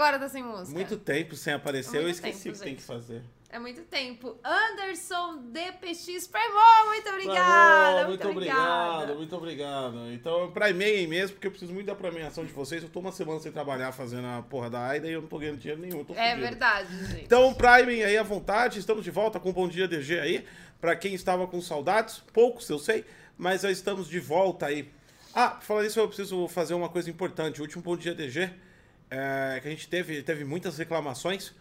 agora tá sem música? Muito tempo sem aparecer, Muito eu esqueci tempo, o que tem gente. que fazer. É muito tempo. Anderson DPX Primou, muito obrigada. Muito, muito obrigado, muito obrigado. Então, eu primei mesmo, porque eu preciso muito da premiação de vocês. Eu tô uma semana sem trabalhar fazendo a porra da AIDA e eu não tô ganhando dinheiro nenhum. É verdade, gente. Então, primem aí à vontade. Estamos de volta com o Bom Dia DG aí. Pra quem estava com saudades, poucos eu sei, mas já estamos de volta aí. Ah, falando isso, eu preciso fazer uma coisa importante. O último Bom Dia DG, é, que a gente teve, teve muitas reclamações.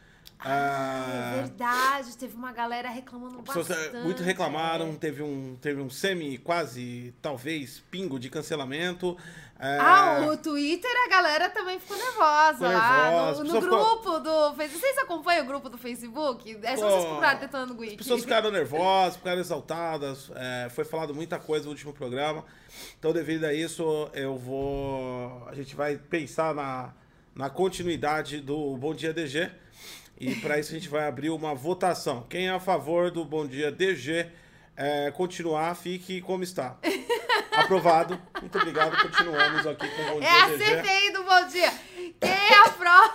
É Ah, verdade, teve uma galera reclamando eh, bastante. muito reclamaram, é. teve um, teve um semi, quase, talvez, pingo de cancelamento. É, Ah, o Twitter, a galera também ficou nervosa Ficou lá. No, no grupo do Facebook. Vocês acompanham o grupo do Facebook? É só vocês procurarem Detonando As Wiki. pessoas ficaram nervosas, ficaram exaltadas, é, foi falado muita coisa no último programa. Então, devido a isso, eu vou. A gente vai pensar na, na continuidade do Bom Dia DG. E para isso a gente vai abrir uma votação. Quem é a favor do Bom Dia DG é, continuar, fique como está. Aprovado. Muito obrigado. Continuamos aqui com o Bom É a Dia DG. CPI do Bom Dia. Quem aprova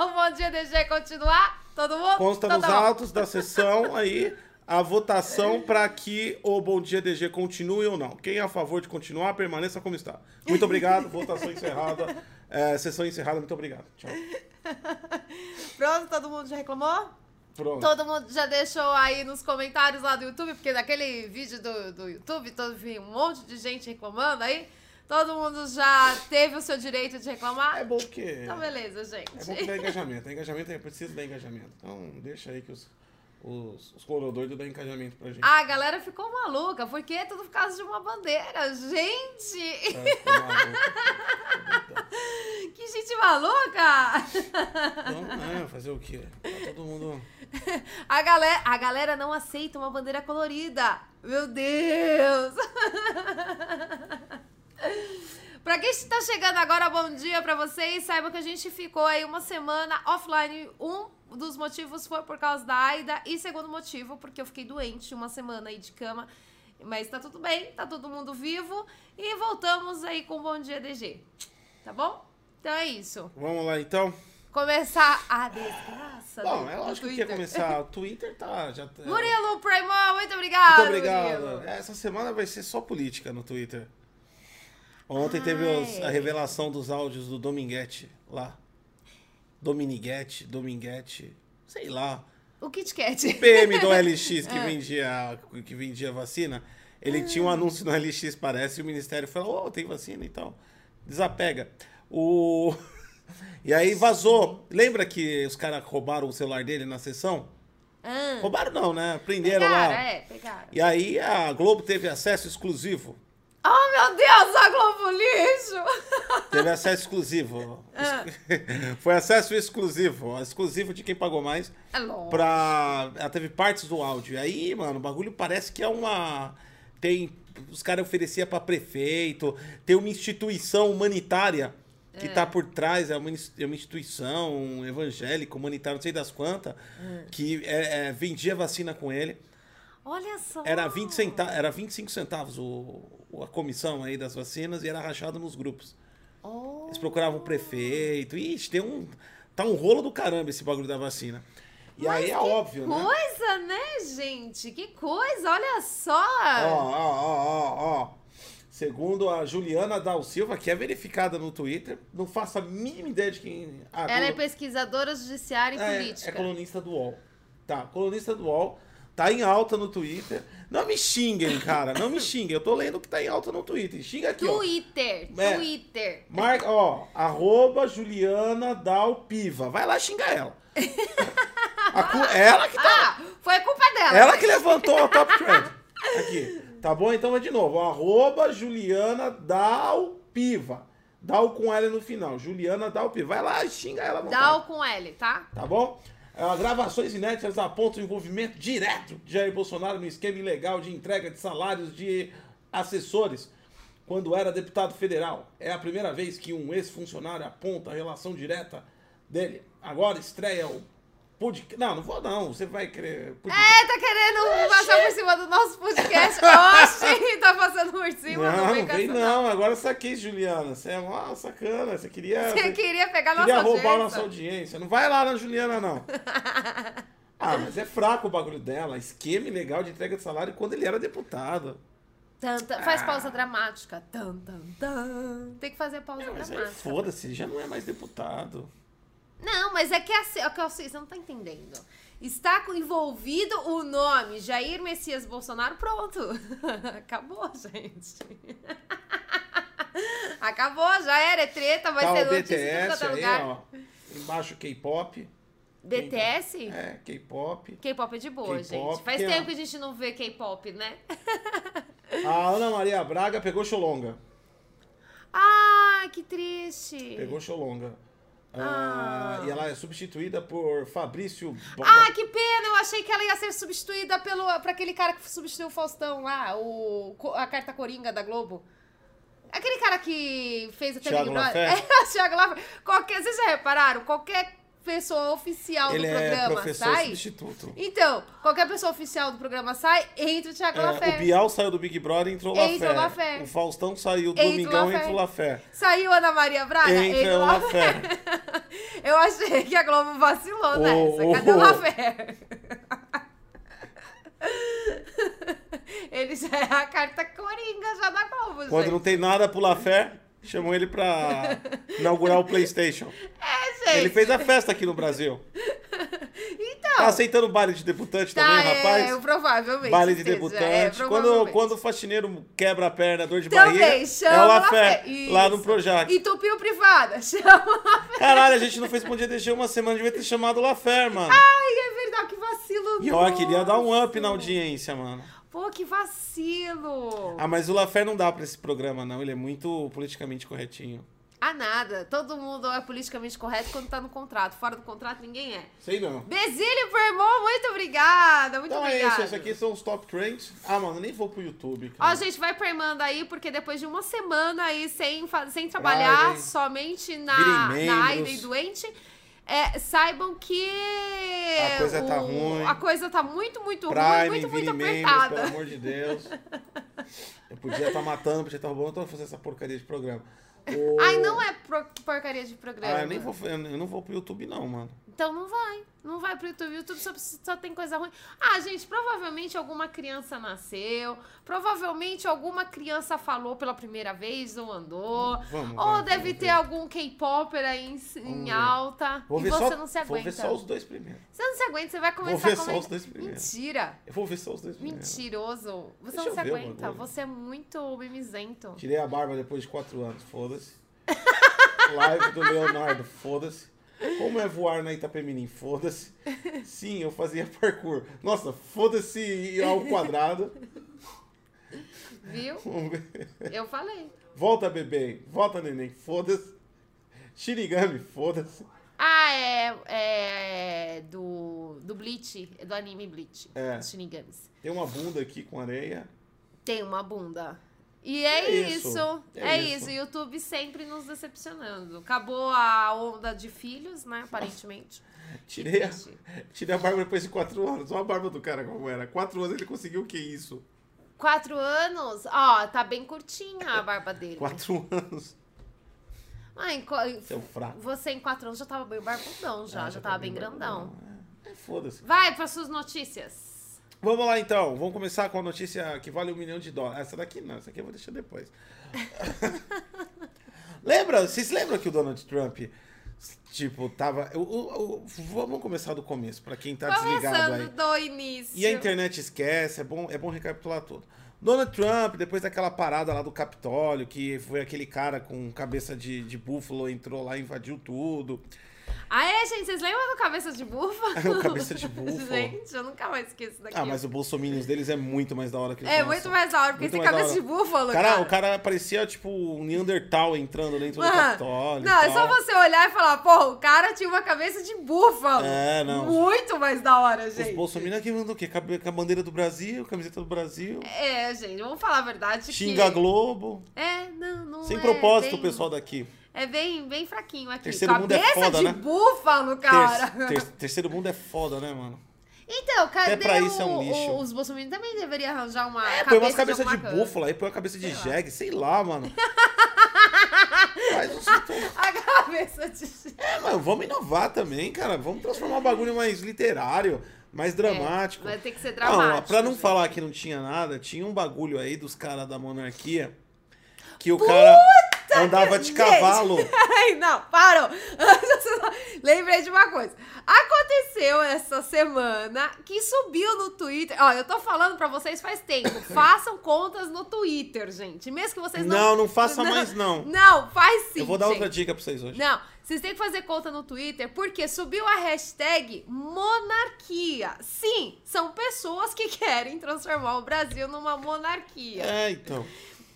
o Bom Dia DG continuar? Todo mundo? Consta Então nos tá autos da sessão aí a votação para que o Bom Dia DG continue ou não. Quem é a favor de continuar, permaneça como está. Muito obrigado. Votação encerrada. É, sessão encerrada. Muito obrigado. Tchau. Pronto, todo mundo já reclamou? Pronto. Todo mundo já deixou aí nos comentários lá do YouTube, porque naquele vídeo do, do YouTube, todo, vi um monte de gente reclamando aí. Todo mundo já teve o seu direito de reclamar? É bom porque. Então, beleza, gente. É bom que dá engajamento. Engajamento é preciso dar engajamento. Então, deixa aí que os, os, os corodoidos dão engajamento pra gente. Ah, a galera ficou maluca, porque é tudo por causa de uma bandeira. Gente! É. Que gente maluca! Então, é, fazer o quê? Tá todo mundo. A galera, a galera não aceita uma bandeira colorida. Meu Deus! Pra quem está chegando agora, bom dia pra vocês. Saiba que a gente ficou aí uma semana offline. Um dos motivos foi por causa da Aida. E segundo motivo, porque eu fiquei doente uma semana aí de cama. Mas tá tudo bem, tá todo mundo vivo. E voltamos aí com o Bom Dia DG. Tá bom? Então é isso. Vamos lá então. Começar a desgraça Bom, do, é lógico que ia começar. O Twitter tá. Já tá Murilo Primol, muito obrigado. Muito obrigado. Murilo. Essa semana vai ser só política no Twitter. Ontem teve os- a Ai. revelação dos áudios do Dominguete lá. Dominiguete, Dominguete, sei lá. O Kit Kat. PM do LX que É. vendia que vendia vacina, ele tinha um anúncio no LX, parece, e o Ministério falou, oh, tem vacina então. Desapega. O... E aí vazou. Lembra que os caras roubaram o celular dele na sessão? Ah, Roubaram não, né? Prenderam pegaram, lá. é, pegaram. E aí a Globo teve acesso exclusivo. Oh, meu Deus, a Globo Lixo! Teve acesso exclusivo. Ah. Foi acesso exclusivo. Exclusivo de quem pagou mais. É louco. Pra. Ela teve partes do áudio. E aí, mano, o bagulho parece que é uma. Tem. Os caras ofereciam pra prefeito. Tem uma instituição humanitária que tá por trás. É uma, é uma instituição evangélica, humanitária, não sei das quantas. Que é- é, vendia vacina com ele. Olha só. Era, 20 centa era 25 centavos o- a comissão aí das vacinas e era rachado nos grupos. Oh, Eles procuravam o prefeito. Ixi, tem um. Tá um rolo do caramba esse bagulho da vacina. E mas aí é óbvio, né? coisa, né, gente? Que coisa, olha só. Ó, ó, ó, ó. Segundo a Juliana Dal Silva, que é verificada no Twitter, não faço a mínima ideia de quem. Ah, Ela é pesquisadora judiciária e é, política. é colunista do UOL. Tá, colunista do UOL. Tá em alta no Twitter. Não me xinguem, cara. Não me xinguem. Eu tô lendo o que tá em alta no Twitter. Xinga aqui, ó. Twitter, É. Twitter. Marca, ó, arroba Juliana Dal Piva. Vai lá xingar ela. A cu- ela que tá. Ah, foi culpa dela. Ela que levantou a top trend. Aqui. Tá bom? Então vai de novo. Arroba Juliana Dal Piva. Dal com L no final. Juliana Dal Piva. Vai lá e xinga ela. Dá o com L, tá? Tá bom? Ah, gravações inéditas apontam o envolvimento direto de Jair Bolsonaro no esquema ilegal de entrega de salários de assessores quando era deputado federal. É a primeira vez que um ex-funcionário aponta a relação direta dele. Agora estreia o Podcast. Não, não vou não. Você vai querer. É, tá querendo passar por cima do nosso podcast. Oxi, tá passando por cima. Não, não vem não. Agora saquei, Juliana. Você é uma sacana. Você queria. Você queria pegar nossa queria roubar a audiência. nossa audiência. Não vai lá na Juliana, não. Ah, mas é fraco o bagulho dela. Esquema ilegal de entrega de salário quando ele era deputado. Tan, tan. Ah. Faz pausa dramática. Tan, tan, tan. Tem que fazer pausa É, dramática. foda-se, já não é mais deputado. Não, mas é que assim, é que assim, você não tá entendendo. Está envolvido o nome Jair Messias Bolsonaro, pronto. Acabou, gente. Acabou, já era, é treta, vai tá ser notícia em BTS quanto é aí, lugar. ó. Embaixo K-pop. BTS? É, K-pop. K-pop é de boa, gente. Faz é- tempo que a gente não vê K-pop, né? A Ana Maria Braga pegou Xolonga. Ah, que triste. Pegou Xolonga. Ah, Ah. E ela é substituída por Fabrício Boga. Ah, que pena! Eu achei que ela ia ser substituída pelo, pra aquele cara que substituiu o Faustão lá, o, a carta coringa da Globo. Aquele cara que fez a Thiago Big Brother. É, Thiago Laffer. Qualquer, vocês já repararam? Qualquer pessoa oficial Ele do é programa professor sai. substituto. Então, qualquer pessoa oficial do programa sai, entra o Thiago É, Laffer. o Bial saiu do Big Brother entrou Entrou Lafé. Laffer. O Faustão saiu do Entra o Domingão e Laffer. entrou Lafé. Saiu Ana Maria Braga, Entra o Laffer. Lafé. Eu achei que a Globo vacilou Ô, nessa. Cadê ô, o. Laffer? Ele já é a carta coringa já da Globo, Quando gente. não tem nada pro Lafé, chamam ele pra inaugurar o Playstation. É, gente. Ele fez a festa aqui no Brasil. Então. Tá aceitando baile de debutante Tá, também, é, rapaz? provavelmente. Baile de seja, debutante. é, quando, quando o faxineiro quebra a perna, dor de Também, barriga, chama é o Lafé, lá no. Projac. Entupiu privada, chama o. Caralho, a gente não fez Bom Dia DG uma semana, devia ter chamado o Lafé, mano. Ai, é verdade, que vacilo. E ó, queria dar um up na audiência, mano. Pô, que vacilo. Ah, mas o Lafé não dá pra esse programa, não. Ele é muito politicamente corretinho. Ah, nada. Todo mundo é politicamente correto quando tá no contrato. Fora do contrato, ninguém é. Sei não. Bezílio Vermont, muito obrigada. Muito Então é obrigada. isso, esses aqui são os top trends. Ah, mano, nem vou pro YouTube, Ó, cara. gente, vai permando aí, porque depois de uma semana aí sem, sem trabalhar, Friday. somente na, na. AIDA e doente, é, saibam que A coisa tá o- ruim. A coisa tá muito, muito ruim, Prime, muito, muito virem membros, apertada. pelo amor de Deus. Eu podia estar matando, podia estar roubando, eu tô fazendo essa porcaria de programa. Ai, não é pro- porcaria de programa. Ah, eu nem vou, eu não vou pro YouTube, não, mano. Então não vai. Não vai pro YouTube. O YouTube só, só tem coisa ruim. Ah, gente, provavelmente alguma criança nasceu. Provavelmente alguma criança falou pela primeira vez ou andou. Vamos, ou vamos, deve vamos ter ver. algum K-Popper aí em, em alta. Vou e você só, não se Vou ver aguenta. só os dois primeiros. Você não se aguenta, você vai começar ver a só comentar. os dois primeiros. Mentira. Eu vou ver só os dois primeiros. Mentiroso. Você Deixa não se aguenta. Você é muito mimizento. Tirei a barba depois de quatro anos, foda-se. Live do Leonardo, foda-se. Como é voar na Itapemirim, foda-se. Sim, eu fazia parkour. Nossa, foda-se ao quadrado. Viu? Eu falei. Volta, bebê. Volta, neném. Foda-se. Shinigami, foda-se. Ah, é, é do, do Bleach, do anime Bleach. É. Shinigamis. Tem uma bunda aqui com areia. Tem uma bunda. E é, É isso. isso, É, é isso. isso. YouTube sempre nos decepcionando. Acabou a onda de filhos, né? Aparentemente. Tirei a, tirei a barba depois de quatro anos. Olha a barba do cara como era. Quatro anos ele conseguiu o que isso? Quatro anos? Ó, tá bem curtinha a barba dele. Quatro anos. Ah, co- Seu fraco. Você em quatro anos já tava bem barbudão, já. Ah, já, tá tava bem grandão. barbudão. É, é, foda-se. Vai para suas notícias. Vamos lá então, vamos começar com a notícia que vale um milhão de dólares. Essa daqui não, essa aqui eu vou deixar depois. Lembra, vocês lembram que o Donald Trump, tipo, tava. o- o- o- vamos começar do começo, pra quem tá desligado aí. Começando do início. E a internet esquece, é bom, é bom recapitular tudo. Donald Trump, depois daquela parada lá do Capitólio, que foi aquele cara com cabeça de, de búfalo, entrou lá e invadiu tudo. Ah, é, gente? Vocês lembram do Cabeça de Búfalo? O Cabeça de Búfalo. gente, eu nunca mais esqueço daquilo. Ah, mas o Bolsominions deles é muito mais da hora que eles É são muito mais da hora, porque Muito da cabeça de búfalo, Cara, cara. o cara parecia, tipo, um Neandertal entrando dentro do Mano, Capitólio. Não, é só você olhar e falar, pô, o cara tinha uma cabeça de búfalo. É, não. Muito mais da hora, Os gente. bolsominions aqui mandam o quê? Com a bandeira do Brasil, camiseta do Brasil. É, gente, vamos falar a verdade. Xinga que... Globo. É, não, não Sem é propósito, o bem- pessoal daqui. É bem, bem fraquinho aqui. Terceiro mundo é Cabeça foda, de né? búfalo, cara. Ter- ter- terceiro mundo é foda, né, mano? Então, cadê pra isso o, é um lixo. os bolsominions também deveriam arranjar uma É, cabeça põe umas cabeças de, coisa. búfalo aí, põe uma cabeça de jegue, sei lá, mano. Faz uns- A cabeça de... É, mano, vamos inovar também, cara. Vamos transformar o bagulho mais literário, mais dramático. Vai ter que ser Não, dramático. pra não gente. falar que não tinha nada, tinha um bagulho aí dos caras da monarquia que o cara andava de Gente, cavalo. Não, parou. Lembrei de uma coisa. Aconteceu essa semana que subiu no Twitter. Ó, eu tô falando pra vocês faz tempo. Façam contas no Twitter, gente. Mesmo que vocês não. Não, não faça mais, não. Não, faz sim. Eu vou dar gente. outra dica pra vocês hoje. Não, vocês têm que fazer conta no Twitter porque subiu a hashtag monarquia. Sim, são pessoas que querem transformar o Brasil numa monarquia. É, então.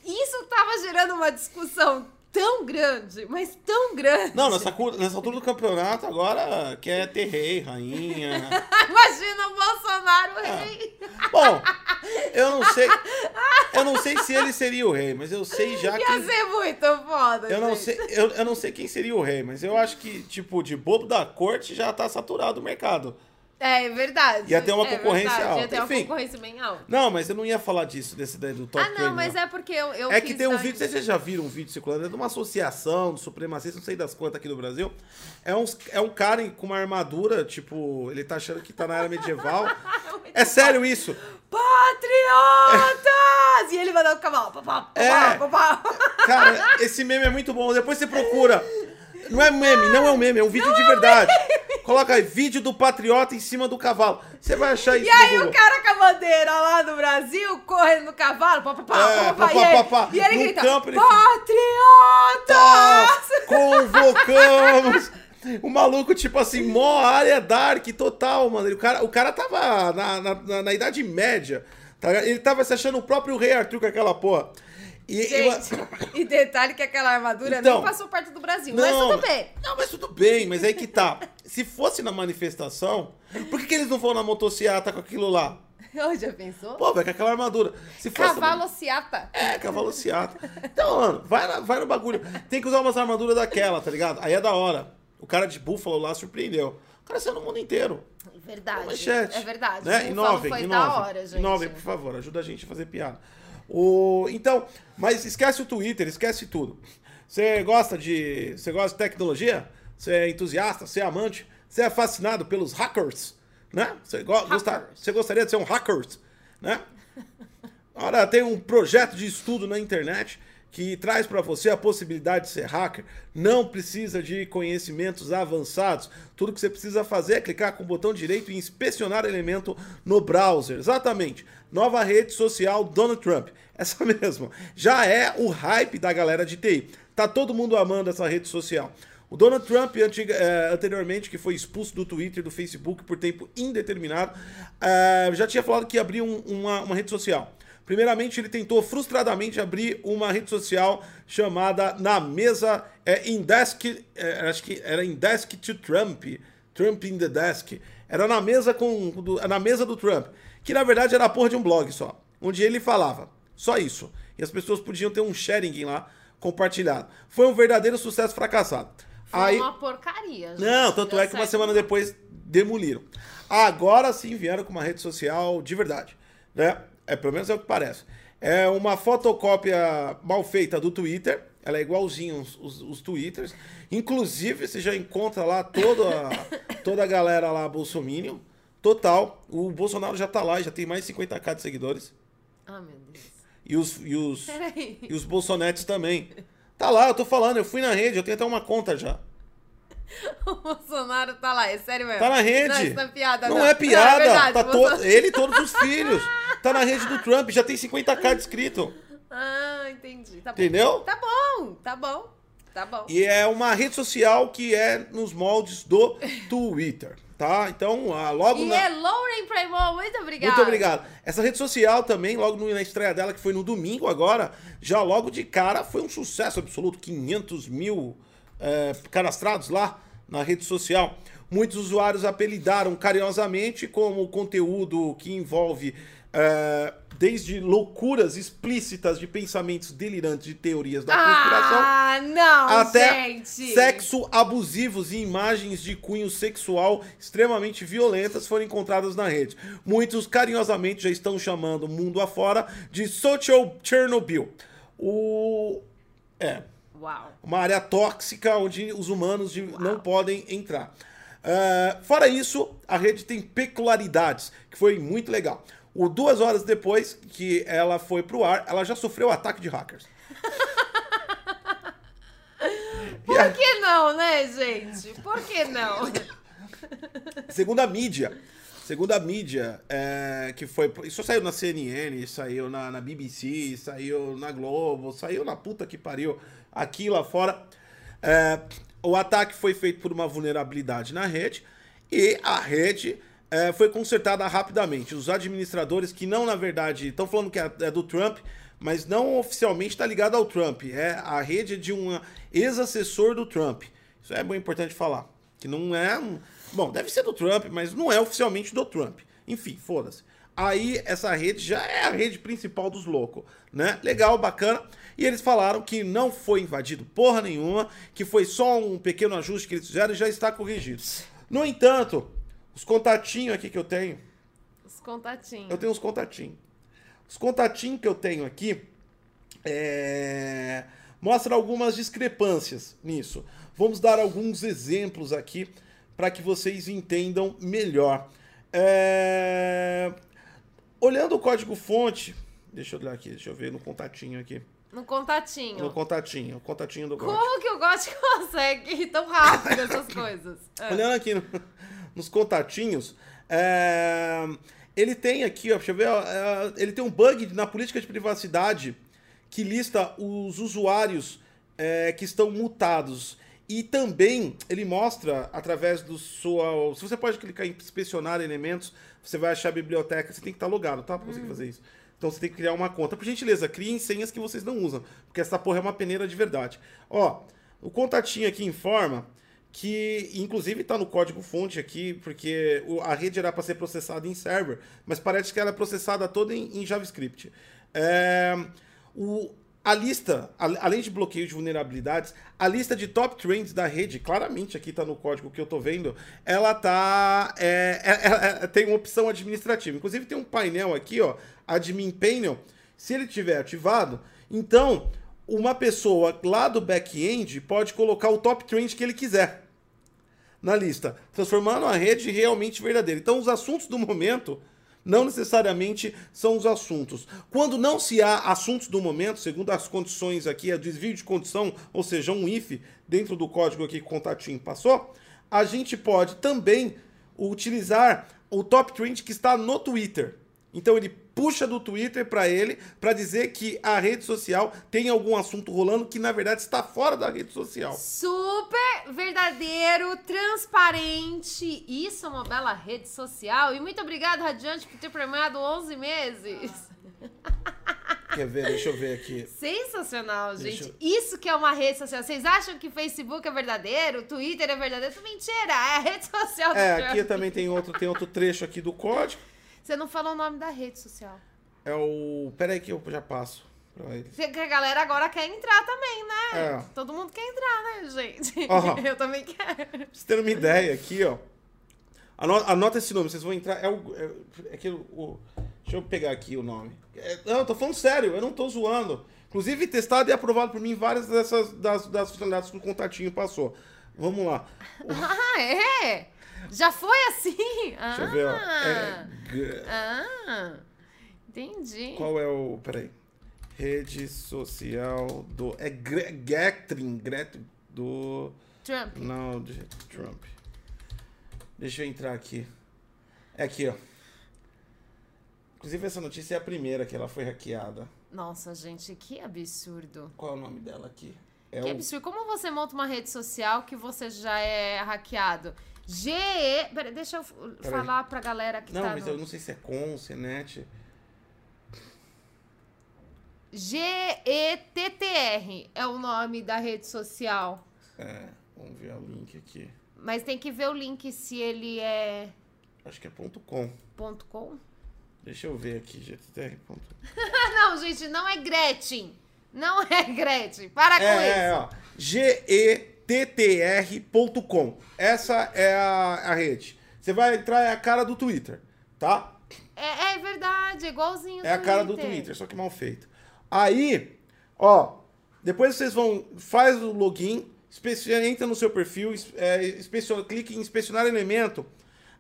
Isso tava gerando uma discussão tão grande, mas tão grande. Não, nessa, nessa altura do campeonato agora quer ter rei, rainha. Imagina o Bolsonaro É. rei. Bom, eu não sei. Eu não sei se ele seria o rei, mas eu sei já Ia que. ser muito foda, Eu não, gente. sei, eu, eu não sei quem seria o rei, mas eu acho que, tipo, de bobo da corte já tá saturado o mercado. É, é verdade. Ia ter uma é concorrência verdade, Ia alta. ter uma Enfim. concorrência bem alta. Não, mas eu não ia falar disso, desse daí do top Ah, não, 20, mas é porque eu, eu É que tem um dar- vídeo, vocês já viram um vídeo circulando, é de uma associação de supremacistas, não sei das quantas aqui do Brasil. É, uns, é um cara com uma armadura, tipo, ele tá achando que tá na era medieval. É sério isso. Patriotas! E ele mandando o cavalo. Papá, papá, É. papá. Cara, esse meme é muito bom. Depois você procura. Não é meme, não é um meme, é um vídeo de verdade. Coloca aí, vídeo do patriota em cima do cavalo. Você vai achar isso E aí o cara com a bandeira lá do Brasil, correndo no cavalo, pá, pá, pá, É, pá, pá, pá, e, ele, pá, pá. e ele grita, campo ele- patriotas! Convocamos. O maluco, tipo assim, mó área dark total, mano. O cara, o cara tava na, na, na- na Idade Média. tá? Ele tava se achando o próprio rei Arthur com aquela porra. E, Gente, e detalhe que aquela armadura Então, nem passou perto do Brasil, mas tudo bem. Não, mas tudo bem, mas aí que tá. Se fosse na manifestação, por que, que eles não vão na motocicleta com aquilo lá? Ô, já pensou? Pô, velho, com aquela armadura. Se fosse Cavalo ciata. É, cavalo ciata. Então, mano, vai, na- vai no bagulho. Tem que usar umas armaduras daquela, tá ligado? Aí é da hora. O cara de búfalo lá surpreendeu. O cara saiu no mundo inteiro. Verdade. Manchete. É verdade. Né? Inovem, foi inovem. da hora, gente. Inovem, por favor. Ajuda a gente a fazer piada. O... Então, mas esquece o Twitter, esquece tudo. Você gosta de. Você gosta de tecnologia? Você é entusiasta? Você é amante? Você é fascinado pelos hackers? Né? Você, go- gosta- Hackers. você gostaria de ser um hacker? Né? Ora, tem um projeto de estudo na internet que traz para você a possibilidade de ser hacker. Não precisa de conhecimentos avançados. Tudo que você precisa fazer é clicar com o botão direito e inspecionar elemento no browser. Exatamente. Nova rede social Donald Trump. Essa mesmo. Já é o hype da galera de TI. Tá todo mundo amando essa rede social. O Donald Trump, eh, anteriormente, que foi expulso do Twitter e do Facebook por tempo indeterminado, eh, já tinha falado que um- uma, uma rede social. Primeiramente, ele tentou frustradamente abrir uma rede social chamada Na Mesa é, in Desk, é, acho que era in Desk to Trump, Trump in the Desk. Era na mesa com na mesa do Trump, que na verdade era a porra de um blog só, onde ele falava só isso. E as pessoas podiam ter um sharing lá compartilhado. Foi um verdadeiro sucesso fracassado. Foi Aí, uma porcaria, gente. não, tanto Deu é que uma semana depois demoliram. Agora sim vieram com uma rede social de verdade, né? É, pelo menos é o que parece. É uma fotocópia mal feita do Twitter. Ela é igualzinha os, os, os Twitters. Inclusive, você já encontra lá toda, a- toda a galera lá bolsominion. Total. O Bolsonaro já tá lá, já tem mais de 50k de seguidores. Ah, meu Deus. E os, e os, Peraí. e os bolsonetes também. Tá lá, eu tô falando, eu fui na rede, eu tenho até uma conta já. O Bolsonaro tá lá, é sério mesmo. Tá na rede. Não, isso não é piada, Não, não. é piada. verdade, tá o Bolsonaro- to... Ele e todos os filhos. Tá na rede do Trump, já tem 50k de inscrito. Ah, entendi. Tá bom. Entendeu? Tá bom, tá bom. Tá bom. E é uma rede social que é nos moldes do Twitter, tá? Então, ah, logo E na... é Lauren Primo, muito obrigada. Muito obrigado. Essa rede social também, logo na estreia dela, que foi no domingo agora, já logo de cara foi um sucesso absoluto. 500 mil é, cadastrados lá na rede social. Muitos usuários apelidaram carinhosamente como conteúdo que envolve É, desde loucuras explícitas de pensamentos delirantes de teorias da conspiração Ah, não, até gente. sexo abusivos e imagens de cunho sexual extremamente violentas foram encontradas na rede. Muitos carinhosamente já estão chamando o mundo afora de Social Chernobyl. O é Uau. uma área tóxica onde os humanos não podem entrar. Ah, fora isso, a rede tem peculiaridades, que foi muito legal. O, duas horas depois que ela foi pro ar, ela já sofreu ataque de hackers. Por que não, né, gente? Por que não? Segundo a mídia, segundo a mídia, é, que foi. Isso saiu na CNN, saiu na, na BBC, saiu na Globo, saiu na puta que pariu aqui lá fora. É, o ataque foi feito por uma vulnerabilidade na rede e a rede é, foi consertada rapidamente. Os administradores, que não, na verdade, estão falando que é, é do Trump, mas não oficialmente está ligado ao Trump. É a rede de um ex-assessor do Trump. Isso é bem importante falar. Que não é. um- Bom, deve ser do Trump, mas não é oficialmente do Trump. Enfim, foda-se. Aí essa rede já é a rede principal dos loucos, né? Legal, bacana. E eles falaram que não foi invadido porra nenhuma, que foi só um pequeno ajuste que eles fizeram e já está corrigido. No entanto, os contatinhos aqui que eu tenho, Os contatinhos. eu tenho uns contatinhos. Os contatinhos que eu tenho aqui é... mostram algumas discrepâncias nisso. Vamos dar alguns exemplos aqui para que vocês entendam melhor. É, Olhando o código-fonte, deixa eu olhar aqui, deixa eu ver no contatinho aqui. No contatinho. No contatinho, o contatinho do. Como que o Gotti consegue ir tão rápido essas coisas? É. Olhando aqui no- nos contatinhos, é, ele tem aqui, ó, deixa eu ver, ó, é, ele tem um bug na política de privacidade que lista os usuários é, que estão mutados. E também ele mostra através do sua. Se você pode clicar em inspecionar elementos, você vai achar a biblioteca. Você tem que estar logado, tá? Pra conseguir fazer isso. Então você tem que criar uma conta. Por gentileza, criem senhas que vocês não usam. Porque essa porra é uma peneira de verdade. Ó, o contatinho aqui informa que inclusive está no código fonte aqui, porque a rede era para ser processada em server, mas parece que ela é processada toda em, em JavaScript. É, o, a lista, a- além de bloqueio de vulnerabilidades, a lista de top trends da rede, claramente aqui está no código que eu estou vendo, ela tá é, é- é- tem uma opção administrativa. Inclusive tem um painel aqui, ó, admin panel. Se ele tiver ativado, então uma pessoa lá do back-end pode colocar o top trend que ele quiser na lista, transformando a rede realmente verdadeira. Então, os assuntos do momento não necessariamente são os assuntos. Quando não se há assuntos do momento, segundo as condições aqui, a desvio de condição, ou seja, um if dentro do código aqui que o contatinho passou, a gente pode também utilizar o top trend que está no Twitter. Então ele puxa do Twitter para ele para dizer que a rede social tem algum assunto rolando que na verdade está fora da rede social. Super verdadeiro, transparente. Isso é uma bela rede social. E muito obrigada, Radiante, por ter premiado 11 meses. Quer ver? Deixa eu ver aqui. Sensacional, gente. Isso que é uma rede social. Vocês acham que Facebook é verdadeiro? Twitter é verdadeiro? Mentira, é a rede social do É, Trump. aqui também tem outro, tem outro trecho aqui do código. Você não falou o nome da rede social. É o. Pera aí que eu já passo pra eles. Porque a galera agora quer entrar também, né? É. Todo mundo quer entrar, né, gente? Aham. Eu também quero. Pra vocês terem uma ideia aqui, ó. Anota, anota esse nome, vocês vão entrar. É o. É, é que o, Deixa eu pegar aqui o nome. É, não, eu tô falando sério, eu não tô zoando. Inclusive, testado e aprovado por mim várias dessas das, das funcionalidades que o contatinho passou. Vamos lá. Ah, é? Já foi assim? Deixa eu ver, ó. É, g- Ah, entendi. qual é o. Peraí. Rede social do. É Gre- Gatrin, Gretrin do. Trump. Não, de Trump. Deixa eu entrar aqui. É aqui, ó. Inclusive, essa notícia é a primeira que ela foi hackeada. Nossa, gente, que absurdo. Qual é o nome dela aqui? É Que o... absurdo. Como você monta uma rede social que você já é hackeado? GE. Pera, deixa eu f- falar pra galera que Não, tá. mas no... eu não sei se é com, se é net. GETTR é o nome da rede social. É, vamos ver o link aqui. Mas tem que ver o link se ele é Acho que é ponto .com. ponto .com. Deixa eu ver aqui, GTR. não, gente, não é Gretchen. Não é Gretchen. Para com É, isso. é, ó. gettr.com. Essa é a, a rede. Você vai entrar, é a cara do Twitter, tá? É, é verdade, é igualzinho É a cara do Twitter, só que mal feito. Aí, ó, depois vocês vão, faz o login, entra no seu perfil, é, clique em inspecionar elemento.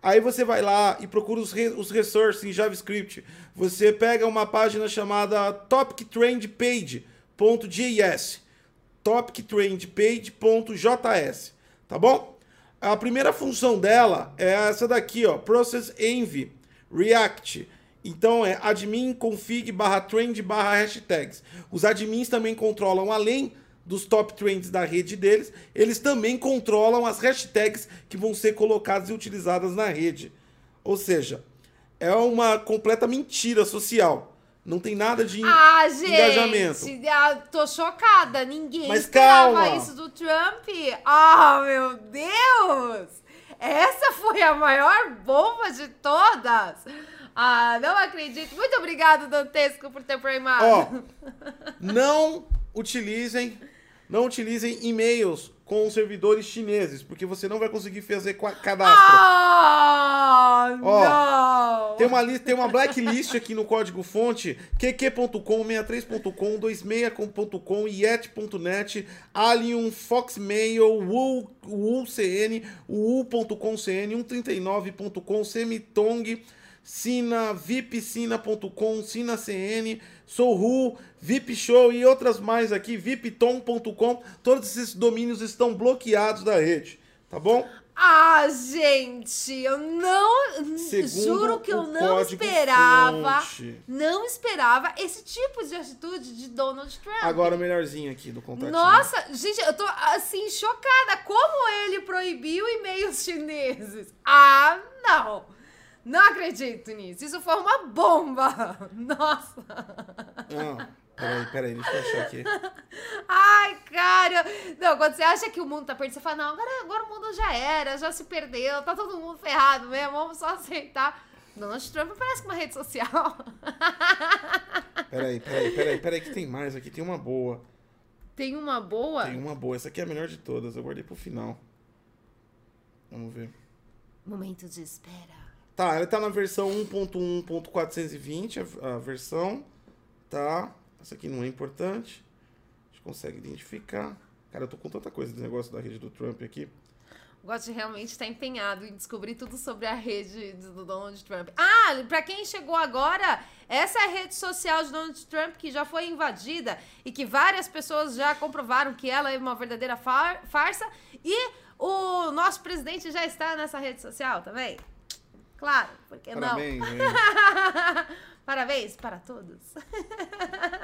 Aí você vai lá e procura os, re, os resources em JavaScript. Você pega uma página chamada topictrendpage.js. topictrendpage.js, tá bom? A primeira função dela é essa daqui, ó, process env react. Então é admin config barra trend barra hashtags. Os admins também controlam, além dos top trends da rede deles, eles também controlam as hashtags que vão ser colocadas e utilizadas na rede. Ou seja, é uma completa mentira social. Não tem nada de Ah, engajamento. gente, ah, tô chocada. Ninguém Mas esperava calma. isso do Trump. Ah, meu Deus! Essa foi a maior bomba de todas. Ah, não acredito. Muito obrigado, Dantesco, por ter primado. Ó, não utilizem, não utilizem e-mails com servidores chineses, porque você não vai conseguir fazer cadastro. Ah, Ó, não! Tem uma lista, tem uma blacklist aqui no código fonte, qq.com, 63.com, 26.com, yet.net, Allium, Foxmail, WoolCN, Wool.com CN, 139.com, Semitong, Sina, VIPsina.com, SinaCN, Sohu, VipShow e outras mais aqui, VipTom.com. Todos esses domínios estão bloqueados da rede, tá bom? Ah, gente, eu não. Segundo juro que eu não esperava. fonte. Não esperava esse tipo de atitude de Donald Trump. Agora o melhorzinho aqui do contatinho. Nossa, gente, eu tô assim chocada. Como ele proibiu e-mails chineses? Ah, não. Não acredito nisso. Isso foi uma bomba. Nossa. Ah, peraí, peraí, deixa eu achar aqui. Ai, cara. Não, quando você acha que o mundo tá perdido, você fala, não, agora, agora o mundo já era, já se perdeu, tá todo mundo ferrado mesmo, vamos só aceitar. Donald Trump parece que uma rede social. Peraí, peraí, peraí, peraí, que tem mais aqui, tem uma boa. Tem uma boa? Tem uma boa, essa aqui é a melhor de todas, eu guardei pro final. Vamos ver. Momento de espera. Tá, ela tá na versão 1.1.420, a, a versão, tá? Essa aqui não é importante. A gente consegue identificar. Cara, eu tô com tanta coisa do negócio da rede do Trump aqui. O Gotti realmente está empenhado em descobrir tudo sobre a rede do Donald Trump. Ah, pra quem chegou agora, essa é a rede social de Donald Trump que já foi invadida e que várias pessoas já comprovaram que ela é uma verdadeira far- farsa. E o nosso presidente já está nessa rede social também. Claro, porque Parabéns, não? hein? Parabéns para todos.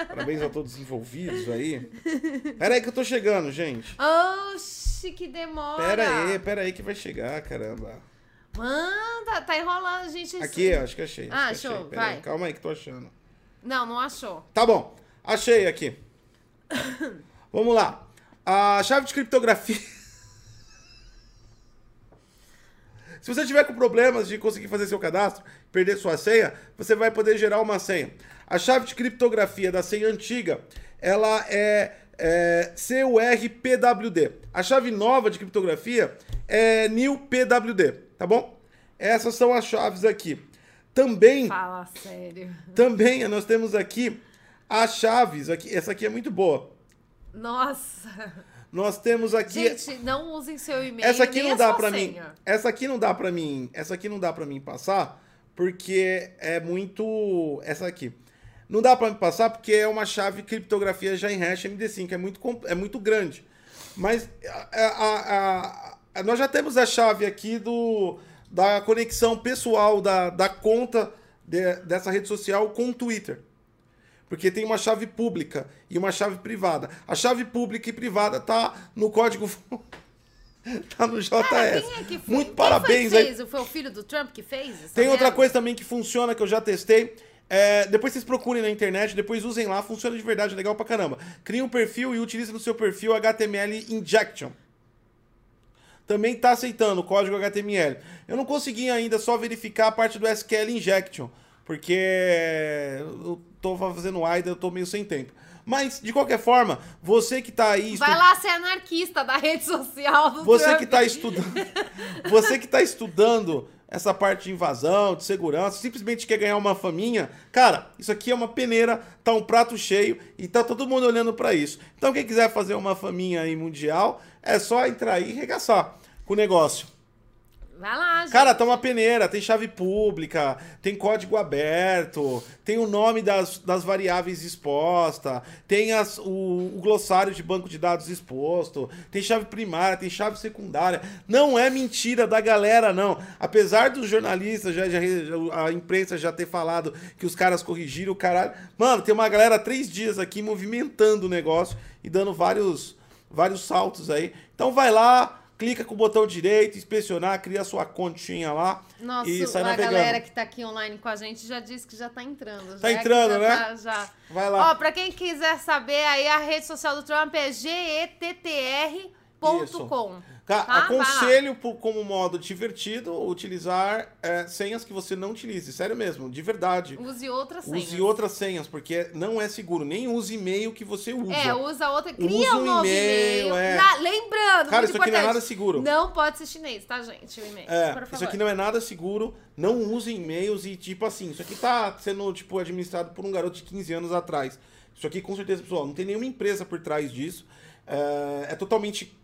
Parabéns a todos os envolvidos aí. Pera aí que eu tô chegando, gente. Oxi, que demora. Pera aí, pera aí que vai chegar, caramba. Manda, tá enrolando, gente. Aqui, acho que achei. Ah, acho que show, achei. Pera aí, vai. calma aí que tô achando. Não, não achou. Tá bom, achei aqui. Vamos lá. A chave de criptografia. Se você tiver com problemas de conseguir fazer seu cadastro, perder sua senha, você vai poder gerar uma senha. A chave de criptografia da senha antiga, ela é, é CURPWD. A chave nova de criptografia é NewPWD, tá bom? Essas são as chaves aqui. Também Fala sério. também nós temos aqui as chaves. Aqui, essa aqui é muito boa. Nossa. Nós temos aqui. Gente, não usem seu e-mail. essa aqui não dá sua pra mim. Essa aqui não dá pra mim. Essa aqui não dá para mim passar porque é muito. Essa aqui. Não dá pra me passar porque é uma chave criptografia já em hash MD5, é muito, é muito grande. Mas a- a- a- a- nós já temos a chave aqui do, da conexão pessoal da, da conta de- dessa rede social com o Twitter. Porque tem uma chave pública e uma chave privada. A chave pública e privada tá no código. tá no JS. Cara, quem é? Muito Quem parabéns foi, aí. fez? Foi o filho do Trump que fez? Tem outra merda? coisa também que funciona, que eu já testei. É, depois vocês procurem na internet, depois usem lá, funciona de verdade, legal pra caramba. Cria um perfil e utilize no seu perfil HTML Injection. Também tá aceitando o código HTML. Eu não consegui ainda só verificar a parte do SQL Injection, porque eu tô fazendo AIDA, eu tô meio sem tempo. Mas, de qualquer forma, você que tá aí. Vai lá ser anarquista da rede social do Você Trump. que tá estudando. você que tá estudando essa parte de invasão, de segurança, simplesmente quer ganhar uma faminha, cara, isso aqui é uma peneira, tá um prato cheio e tá todo mundo olhando pra isso. Então, quem quiser fazer uma faminha aí mundial, é só entrar aí e regaçar com o negócio. Vai lá, gente. Cara, tá uma peneira, tem chave pública, tem código aberto, tem o nome das, das variáveis exposta, tem as, o, o glossário de banco de dados exposto, tem chave primária, tem chave secundária. Não é mentira da galera, não. Apesar dos jornalistas, já, já- a imprensa já ter falado que os caras corrigiram o caralho. Mano, tem uma galera três dias aqui movimentando o negócio e dando vários, vários saltos aí. Então vai lá. Clica com o botão direito, inspecionar, cria sua continha lá Nossa, e sai a navegando. galera que tá aqui online com a gente já disse que já tá entrando. Tá já, que entrando, já né? tá- já. Vai lá. Ó, pra quem quiser saber, aí a rede social do Trump é gettr.com. Ca- Tá? Aconselho por- como modo divertido utilizar é, senhas que você não utilize. Sério mesmo, de verdade. Use outras senhas. Use outras senhas, porque não é seguro. Nem use e-mail que você usa. É, usa outra. Cria Usa um novo e-mail, e-mail. é. Lembrando, Cara, isso aqui não é nada seguro. Não pode ser chinês, tá, gente? O e-mail. É, isso aqui não é nada seguro. Não use e-mails e, tipo assim, isso aqui tá sendo, tipo, administrado por um garoto de 15 anos atrás. Isso aqui, com certeza, pessoal, não tem nenhuma empresa por trás disso. É, é totalmente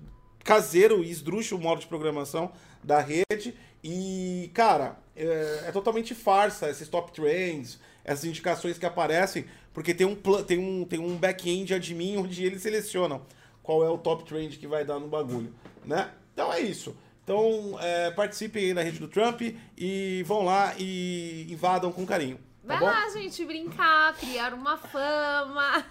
caseiro e esdrúxulo o modo de programação da rede. E, cara, é, é totalmente farsa esses top trends, essas indicações que aparecem, porque tem um, tem um, tem um back-end admin onde eles selecionam qual é o top trend que vai dar no bagulho, né? Então é isso. Então, é, participem aí da rede do Trump e vão lá e invadam com carinho. Tá Vai bom? lá, gente, brincar, criar uma fama.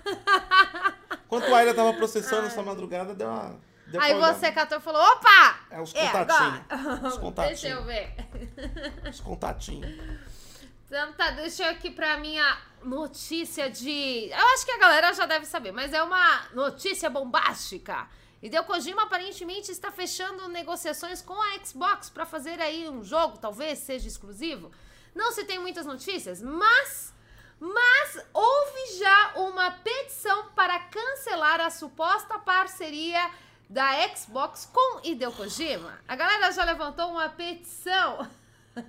Enquanto a Aira tava processando essa madrugada, deu uma. Deu Aí você catou e falou: opa! É, os É, contatinhos. Os contatinhos. Deixa eu ver. Os contatinhos. Então tá, deixa eu aqui pra minha notícia de. Eu acho que a galera já deve saber, mas é uma notícia bombástica. Hideo Kojima aparentemente está fechando negociações com a Xbox pra fazer aí um jogo, talvez seja exclusivo. Não se tem muitas notícias, mas. Mas houve já uma petição para cancelar a suposta parceria da Xbox com Hideo Kojima. A galera já levantou uma petição.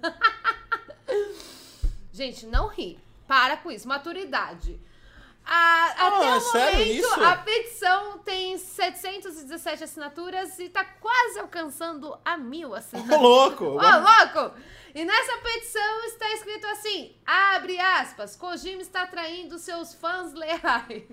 Gente, não ri. Para com isso. Maturidade. A- Ah, até é o sério momento, isso? a petição tem 717 assinaturas e tá quase alcançando a mil Ô, assinaturas. louco! Ô, louco! E nessa petição está escrito assim: abre aspas, Kojima está atraindo seus fãs leais.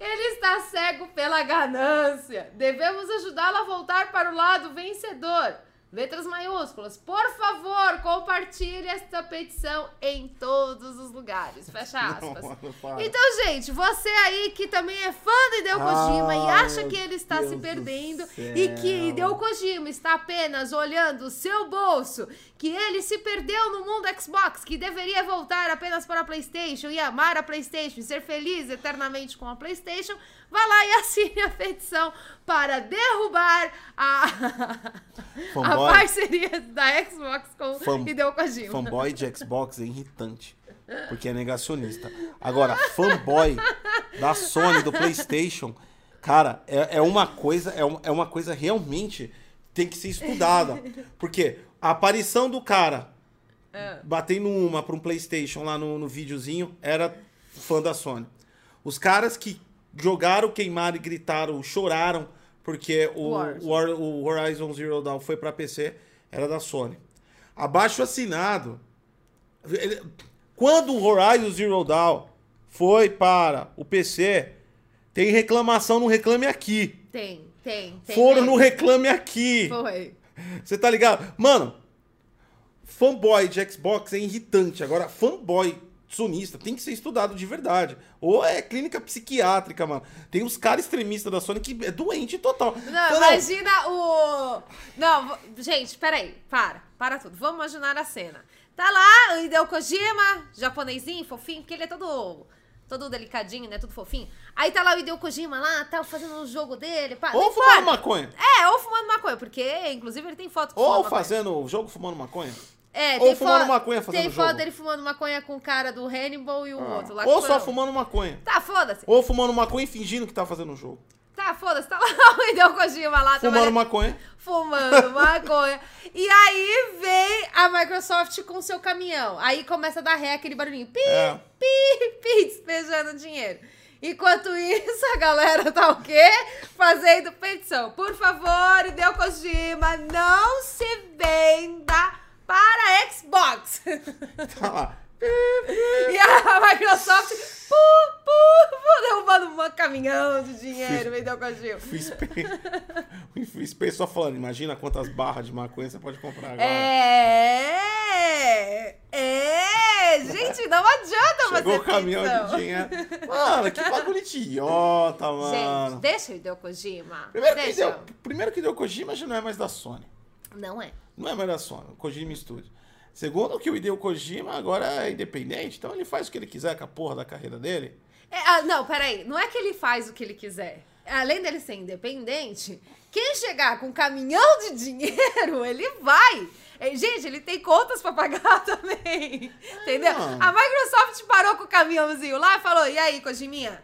Ele está cego pela ganância. Devemos ajudá-lo a voltar para o lado vencedor. Letras maiúsculas. Por favor, compartilhe esta petição em todos os lugares. Fecha aspas. Não. Então, gente, você aí que também é fã do Hideo Kojima e Ah, acha que ele está meu se Deus perdendo do e que Hideo Kojima está apenas olhando o seu bolso, que ele se perdeu no mundo Xbox, que deveria voltar apenas para a PlayStation e amar a PlayStation e ser feliz eternamente com a PlayStation, vá lá e assine a petição para derrubar a, a parceria da Xbox com Fan- Hideo Kojima. Fanboy de Xbox é irritante. Porque é negacionista. Agora, fanboy da Sony, do PlayStation, cara, é, é uma coisa, é, um- é uma coisa realmente tem que ser estudada. Porque a aparição do cara batendo uma para um PlayStation lá no, no videozinho era fã da Sony. Os caras que jogaram, queimaram e gritaram, choraram porque o, Hor- o Horizon Zero Dawn foi para PC era da Sony. Abaixo assinado. ele- quando o Horizon Zero Dawn foi para o PC, tem reclamação no Reclame Aqui. Tem, tem, tem. Foram mesmo. no Reclame Aqui. Foi. Você tá ligado? Mano, fanboy de Xbox é irritante. Agora, fanboy sonista tem que ser estudado de verdade. Ou é clínica psiquiátrica, mano. Tem uns caras extremistas da Sony que é doente total. Não, imagina o. Não, gente, peraí, para, para tudo. Vamos imaginar a cena. Tá lá o Hideo Kojima, japonesinho, fofinho, porque ele é todo. Todo delicadinho, né? Tudo fofinho. Aí tá lá o Hideo Kojima lá, tá fazendo o jogo dele. Pá, não Ou fumando maconha. É, ou fumando maconha, porque inclusive ele tem foto Ou fazendo o jogo fumando maconha. É, Ou tem fumando maconha fazendo Tem jogo. foto dele fumando maconha com o cara do Hannibal e o Ah. outro lá. Ou só fumando maconha. Tá, foda-se. Ou fumando maconha e fingindo que tá fazendo um jogo. Tá, foda-se. Tá lá o Hideo Kojima lá. Fumando maconha. fumando maconha. E aí vem a Microsoft com seu caminhão. Aí começa a dar ré aquele barulhinho. Pi, É. pi, pi, despejando dinheiro. Enquanto isso, a galera tá o quê? Fazendo petição. Por favor, Hideo Kojima, não se venda para Xbox. Tá lá. E a Microsoft, pu, pu, pu, derrubando um caminhão de dinheiro, Kojima. Free Space. o Free Space só falando, imagina quantas barras de maconha você pode comprar agora. É, é, gente, não adianta Chegou fazer o caminhão de dinheiro. Mano, que bagulho idiota, Gente, mano. deixa o Hideo Kojima. Primeiro que, deixa. primeiro que deu Kojima já não é mais da Sony. Não é. Não é mais da Sony, o Kojima Studio. Segundo que o Hideo Kojima agora é independente, então ele faz o que ele quiser com a porra da carreira dele. É, ah, não, peraí. Não é que ele faz o que ele quiser. Além dele ser independente, quem chegar com um caminhão de dinheiro, ele vai. É, Gente, ele tem contas pra pagar também. Entendeu? Ah. A Microsoft parou com o caminhãozinho lá e falou: E aí, Kojiminha?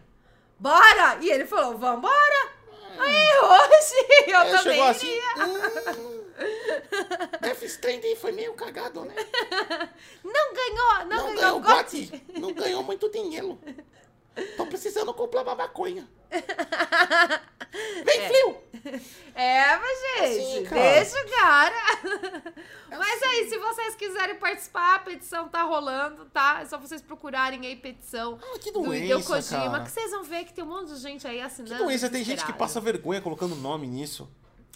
Bora! E ele falou: Vambora! Aí hoje eu Aí também chegou assim. iria. Hum, Death Stranding foi meio cagado, né? Não ganhou, não, Não ganhou ganhou gote, não ganhou muito dinheiro. Tô precisando comprar uma maconha. Vem, Flio! É, mas gente, Assim, cara. deixa o cara. Mas aí, se vocês quiserem participar, a petição tá rolando, tá? É só vocês procurarem aí petição Ah, que do Hideo doença, Kojima, cara. que vocês vão ver que tem um monte de gente aí Que assinando. doença, tem gente que passa vergonha colocando nome nisso.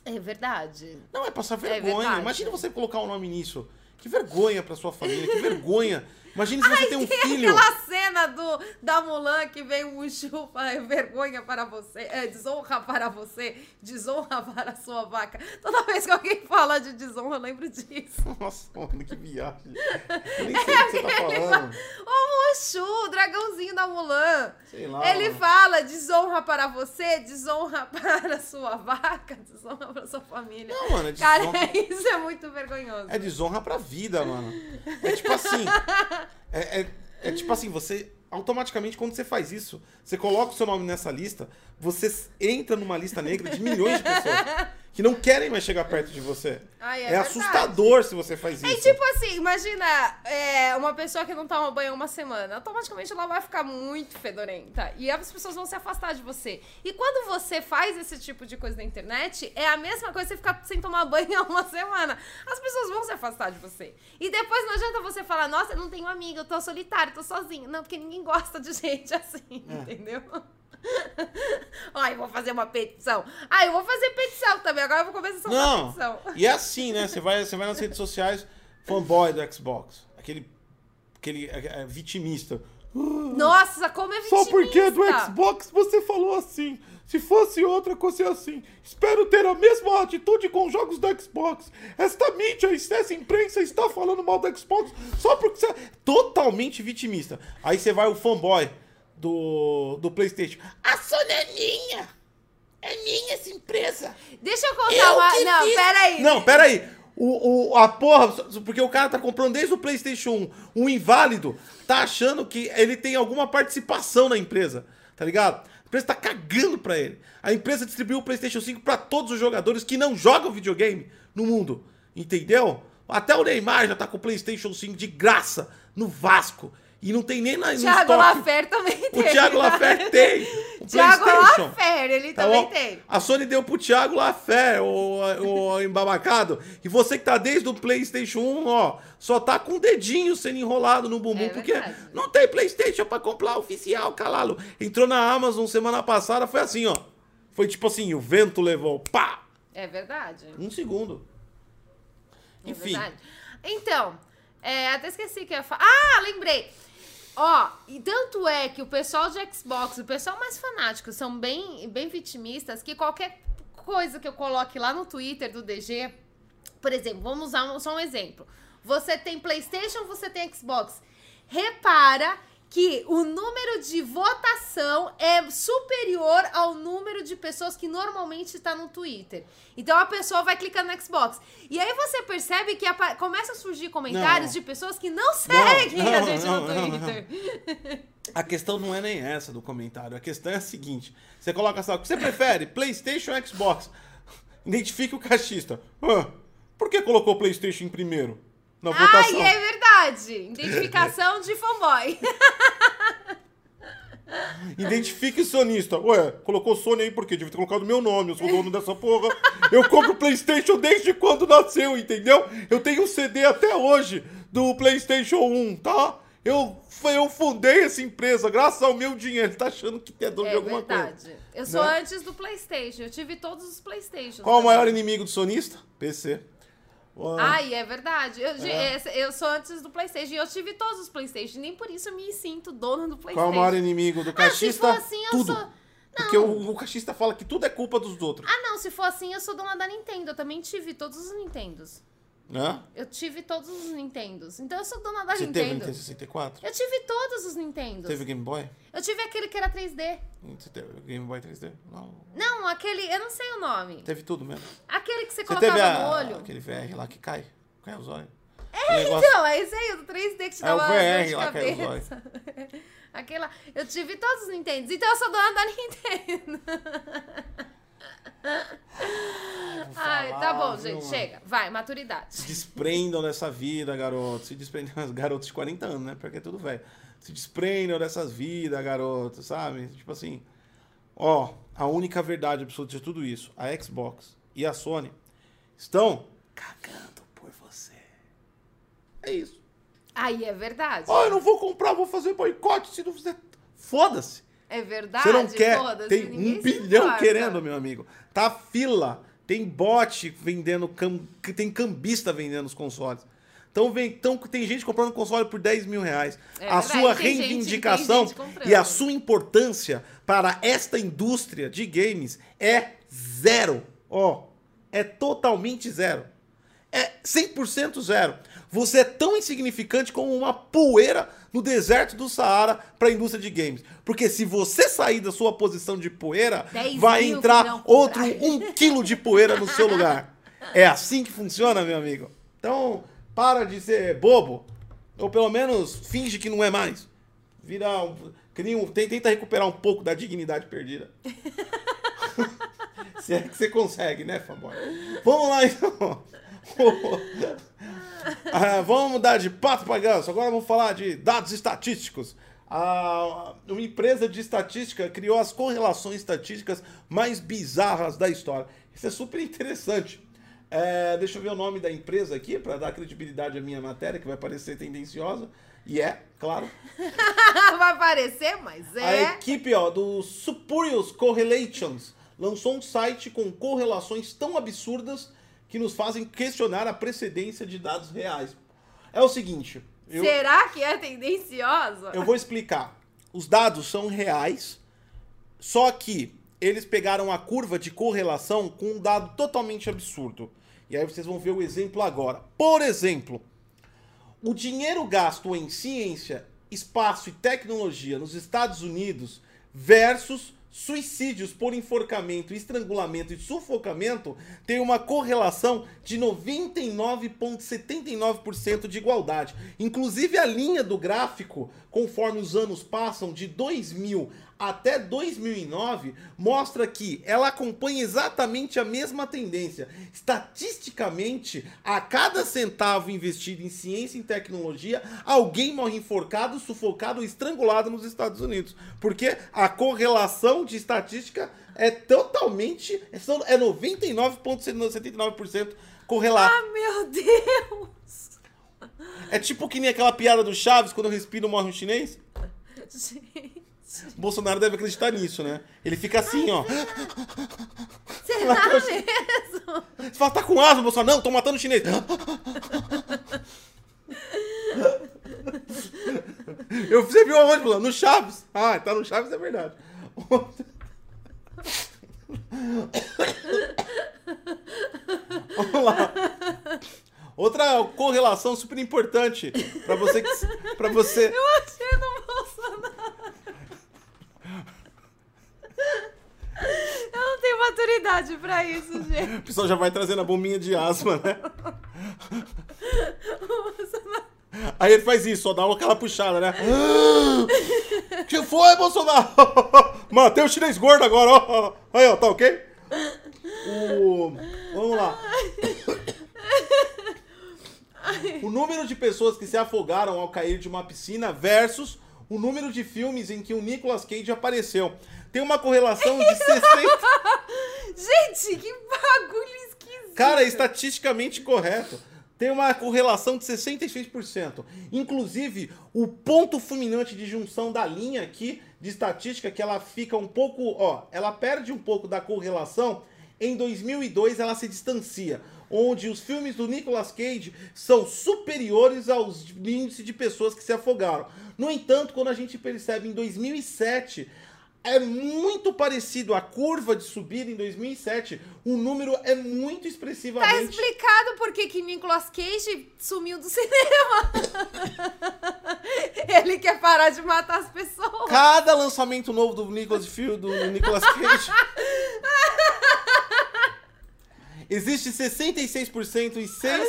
É verdade. Não, é passar É vergonha. verdade. Imagina você colocar um nome nisso. Que vergonha pra sua família, que vergonha. Imagina se você tem um Tem filho. aquela cena do, da Mulan que vem o Mushu fala, vergonha para você, é, desonra para você, desonra para a sua vaca. Toda vez que alguém fala de desonra, eu lembro disso. Nossa, mano, que viagem. Eu nem sei o que você tá falando. O Mushu, o dragãozinho da Mulan. Sei lá. Ele fala desonra para você, desonra para a sua vaca, desonra para a sua família. Não, mano, é Cara, desonra. isso é muito vergonhoso. É desonra pra vida, mano. É tipo assim. É, é- é tipo assim, você. Automaticamente, quando você faz isso, você coloca o seu nome nessa lista, você entra numa lista negra de milhões de pessoas que não querem mais chegar perto de você. Ai, é é assustador se você faz É isso. tipo assim, imagina é, uma pessoa que não toma banho uma semana. Automaticamente ela vai ficar muito fedorenta. E as pessoas vão se afastar de você. E quando você faz esse tipo de coisa na internet, é a mesma coisa você ficar sem tomar banho uma semana. As pessoas vão se afastar de você. E depois não adianta você falar, nossa, eu não tenho amigo, eu tô solitário, tô sozinho. Não, porque ninguém gosta de gente assim, É. entendeu? Ai, vou fazer uma petição. Ai, eu vou fazer petição também. Agora eu vou começar a uma Não. petição. E é assim, né? Você vai, você vai nas redes sociais, fanboy do Xbox. Aquele. Aquele é, é, vitimista. Nossa, como é Só porque é do vitimista. Xbox você falou assim. Se fosse outra coisa assim. Espero ter a mesma atitude com os jogos do Xbox. Esta mídia, essa imprensa está falando mal do Xbox só porque você é totalmente vitimista. Aí você vai o fanboy do, do PlayStation. A Sony é minha. É minha essa empresa. Deixa eu contar Eu uma. Não, fiz. peraí. Não, peraí. O, o, a porra, porque o cara tá comprando desde o PlayStation 1, um inválido, tá achando que ele tem alguma participação na empresa, tá ligado? A empresa tá cagando pra ele. A empresa distribuiu o PlayStation 5 pra todos os jogadores que não jogam videogame no mundo, entendeu? Até o Neymar já tá com o PlayStation 5 de graça no Vasco. E não tem nem na, no Thiago estoque. Lafer também tem. O Thiago Lafer tem. O Thiago. Lafer, ele Tá também bom? tem. A Sony deu pro Thiago Lafé, o, o embabacado. E você que tá desde o PlayStation 1, ó, só tá com o dedinho sendo enrolado no bumbum, É porque não tem PlayStation pra comprar oficial, calalo. Entrou na Amazon semana passada, foi assim, ó. Foi tipo assim, o vento levou, pá! É verdade. Um segundo. É Enfim. verdade. Então, é, até esqueci que eu ia falar. Ah, lembrei! Ó, e tanto é que o pessoal de Xbox, o pessoal mais fanático, são bem, bem vitimistas que qualquer coisa que eu coloque lá no Twitter do DG, por exemplo, vamos usar um- só um exemplo. Você tem PlayStation, você tem Xbox. Repara que o número de votação é superior ao número de pessoas que normalmente está no Twitter. Então a pessoa vai clicando no Xbox. E aí você percebe que começa a surgir comentários Não. de pessoas que não seguem a não, gente não, no não, Twitter. A questão não é nem essa do comentário. A questão é a seguinte: você coloca assim, ó, o que você prefere? PlayStation ou Xbox? Identifique o cachista. Ah, por que colocou PlayStation em primeiro? Na Ai, votação. é verdade. Identificação de fanboy. Identifique o sonista. Ué, colocou Sony aí por quê? Devia ter colocado meu nome, eu sou dono dessa porra. Eu compro PlayStation desde quando nasceu, entendeu? Eu tenho um CD até hoje do PlayStation 1, tá? Eu, eu fundei essa empresa graças ao meu dinheiro. Tá achando que é dono de É alguma coisa? verdade. Eu sou Né? antes do PlayStation. Eu tive todos os PlayStations. Qual o maior inimigo do sonista? PC. Ai, é verdade. Eu, É. eu sou antes do PlayStation e eu tive todos os PlayStation. Nem por isso eu me sinto dona do PlayStation. Qual o maior inimigo do Ah, se cachista? for assim, eu tudo. sou. Porque o, o cachista fala que tudo é culpa dos outros. Ah, não, se for assim, eu sou dona da Nintendo. Eu também tive todos os Nintendos. Né? Eu tive todos os Nintendos. Então eu sou dona da Você teve o Nintendo. Nintendo 64? Eu tive todos os Nintendos. Teve o Game Boy? Eu tive aquele que era 3D. Você teve o Game Boy 3D? Não. Não, aquele. Eu não sei o nome. Teve tudo mesmo. Aquele que você, Você colocava teve no a, olho. aquele VR lá que cai? Cai os olhos. É, então, é esse aí, o do 3D que te É o dava dor VR de lá é cabeça. Aquele lá. Eu tive todos os Nintendos. Então eu sou dona da Nintendo. Ai, tá bom, viu, gente. mano? Chega. Vai, maturidade. Se desprendam dessa vida, garoto. Se desprendam. Garotos de 40 anos, né? Porque é tudo velho. Se desprendam dessas vidas, garoto, sabe? Tipo assim. Ó, a única verdade absoluta de tudo isso, a Xbox e a Sony estão cagando por você. É isso. Aí é verdade. Ah, eu não vou comprar, vou fazer boicote se não fizer. Foda-se. É verdade. Você não quer. foda-se, Tem um bilhão querendo, meu amigo. Tá fila. Tem bot vendendo. Cam... Tem cambista vendendo os consoles. Então, vem, então tem gente comprando console por 10 mil reais. É a sua gente- reivindicação gente e a sua importância para esta indústria de games é zero. Ó, é totalmente zero. É 100% zero. Você é tão insignificante como uma poeira no deserto do Saara para a indústria de games. Porque se você sair da sua posição de poeira, 10 vai entrar outro um quilo de poeira no seu lugar. É assim que funciona, meu amigo. Então, para de ser bobo. Ou pelo menos finge que não é mais. Vira um, cria um, tenta recuperar um pouco da dignidade perdida. Se é que você consegue, né, fanboy? Vamos lá, então. Ah, vamos mudar de pato para ganso. Agora vamos falar de dados estatísticos. Ah, uma empresa de estatística criou as correlações estatísticas mais bizarras da história. Isso é super interessante. É, deixa eu ver o nome da empresa aqui para dar credibilidade à minha matéria, que vai parecer tendenciosa. E é, claro. Vai aparecer, mas A é. equipe ó, do Spurious Correlations lançou um site com correlações tão absurdas que nos fazem questionar a precedência de dados reais. É o seguinte, eu, Será que é tendenciosa? eu vou explicar. Os dados são reais, só que eles pegaram a curva de correlação com um dado totalmente absurdo. E aí vocês vão ver o exemplo agora. Por exemplo, o dinheiro gasto em ciência, espaço e tecnologia nos Estados Unidos versus suicídios por enforcamento, estrangulamento e sufocamento tem uma correlação de 99,79% de igualdade. Inclusive a linha do gráfico, conforme os anos passam de 2000 até 2009, mostra que ela acompanha exatamente a mesma tendência. Estatisticamente, a cada centavo investido em ciência e tecnologia, alguém morre enforcado, sufocado ou estrangulado nos Estados Unidos. Porque a correlação de estatística é totalmente. É só- é 99,79% correlata. Ah, meu Deus! É tipo que nem aquela piada do Chaves quando eu respiro morre um chinês. Gente, Bolsonaro deve acreditar nisso, né? Ele fica assim, ó. será mesmo? Você fala, tá com asma, Bolsonaro? Não, tô matando o chinês. Eu, você viu aonde, Bolsonaro? No Chaves. Ah, tá no Chaves, é verdade. Vamos lá. Outra correlação super importante pra você que, para você Eu achei no Bolsonaro. Idade pra isso, gente. O pessoal já vai trazendo a bombinha de asma, né? Aí ele faz isso, só dá aquela puxada, né? que foi, Bolsonaro? Matei o chinês gordo agora, ó. Aí, ó, tá ok? Vamos lá. O número de pessoas que se afogaram ao cair de uma piscina versus o número de filmes em que o Nicolas Cage apareceu. Tem uma correlação de 60. Gente, que bagulho esquisito. Cara, é estatisticamente correto. Tem uma correlação de 66%. Inclusive, o ponto fulminante de junção da linha aqui de estatística, que ela fica um pouco, ó, ela perde um pouco da correlação. Em 2002, ela se distancia, onde os filmes do Nicolas Cage são superiores aos índices de pessoas que se afogaram. No entanto, quando a gente percebe em 2007 é muito parecido a curva de subida em 2007. O número é muito Tá expressivamente. explicado por que que Nicolas Cage sumiu do cinema. Ele quer parar de matar as pessoas. Cada lançamento novo do Nicolas Field, do Nicolas Cage. Existe 66% e 6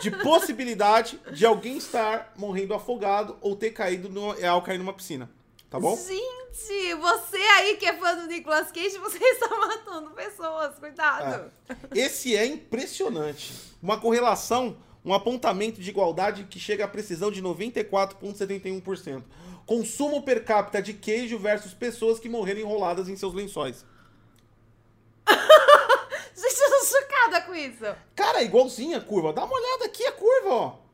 de possibilidade de alguém estar morrendo afogado ou ter caído no, ao cair numa piscina. Tá bom? Gente, você aí que é fã do Nicolas Cage, você está matando pessoas. Cuidado. Esse é impressionante. Uma correlação, um apontamento de igualdade que chega à precisão de 94,71%. Consumo per capita de queijo versus pessoas que morreram enroladas em seus lençóis. Gente, eu tô chocada com isso. Cara, é igualzinho a curva. Dá uma olhada aqui a curva, ó.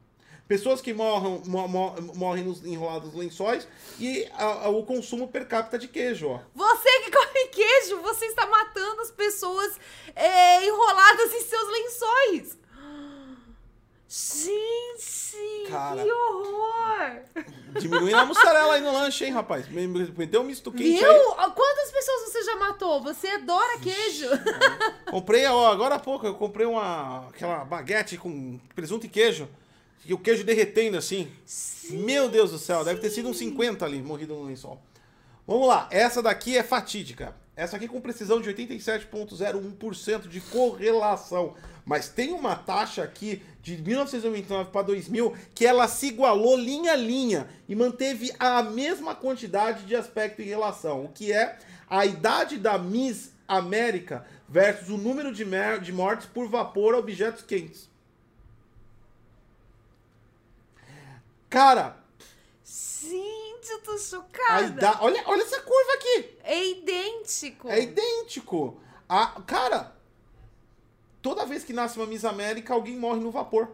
Pessoas que morram, mo- mo- morrem nos enrolados nos lençóis e a- a- o consumo per capita de queijo, ó. Você que come queijo, você está matando as pessoas é, enroladas em seus lençóis. Gente, Cara. que horror! Diminuindo a mussarela aí no lanche, hein, rapaz? Me- me- Meteu um misto quente Viu? aí. Quantas pessoas você já matou? Você adora queijo. Comprei, ó, agora há pouco, eu comprei uma aquela baguete com presunto e queijo. E o queijo derretendo assim. Meu Deus do céu, deve ter sido uns 50 ali, morrido no lençol. Vamos lá, essa daqui é fatídica. Essa aqui com precisão de 87,01% de correlação. Mas tem uma taxa aqui de 1999 para 2000 que ela se igualou linha a linha e manteve a mesma quantidade de aspecto e relação. O que é a idade da Miss América versus o número de, de mortes por vapor a objetos quentes. Cara, Gente, eu tô a chocada. ida- olha, olha essa curva aqui. É idêntico. É idêntico. A, cara, toda vez que nasce uma Miss América, alguém morre no vapor.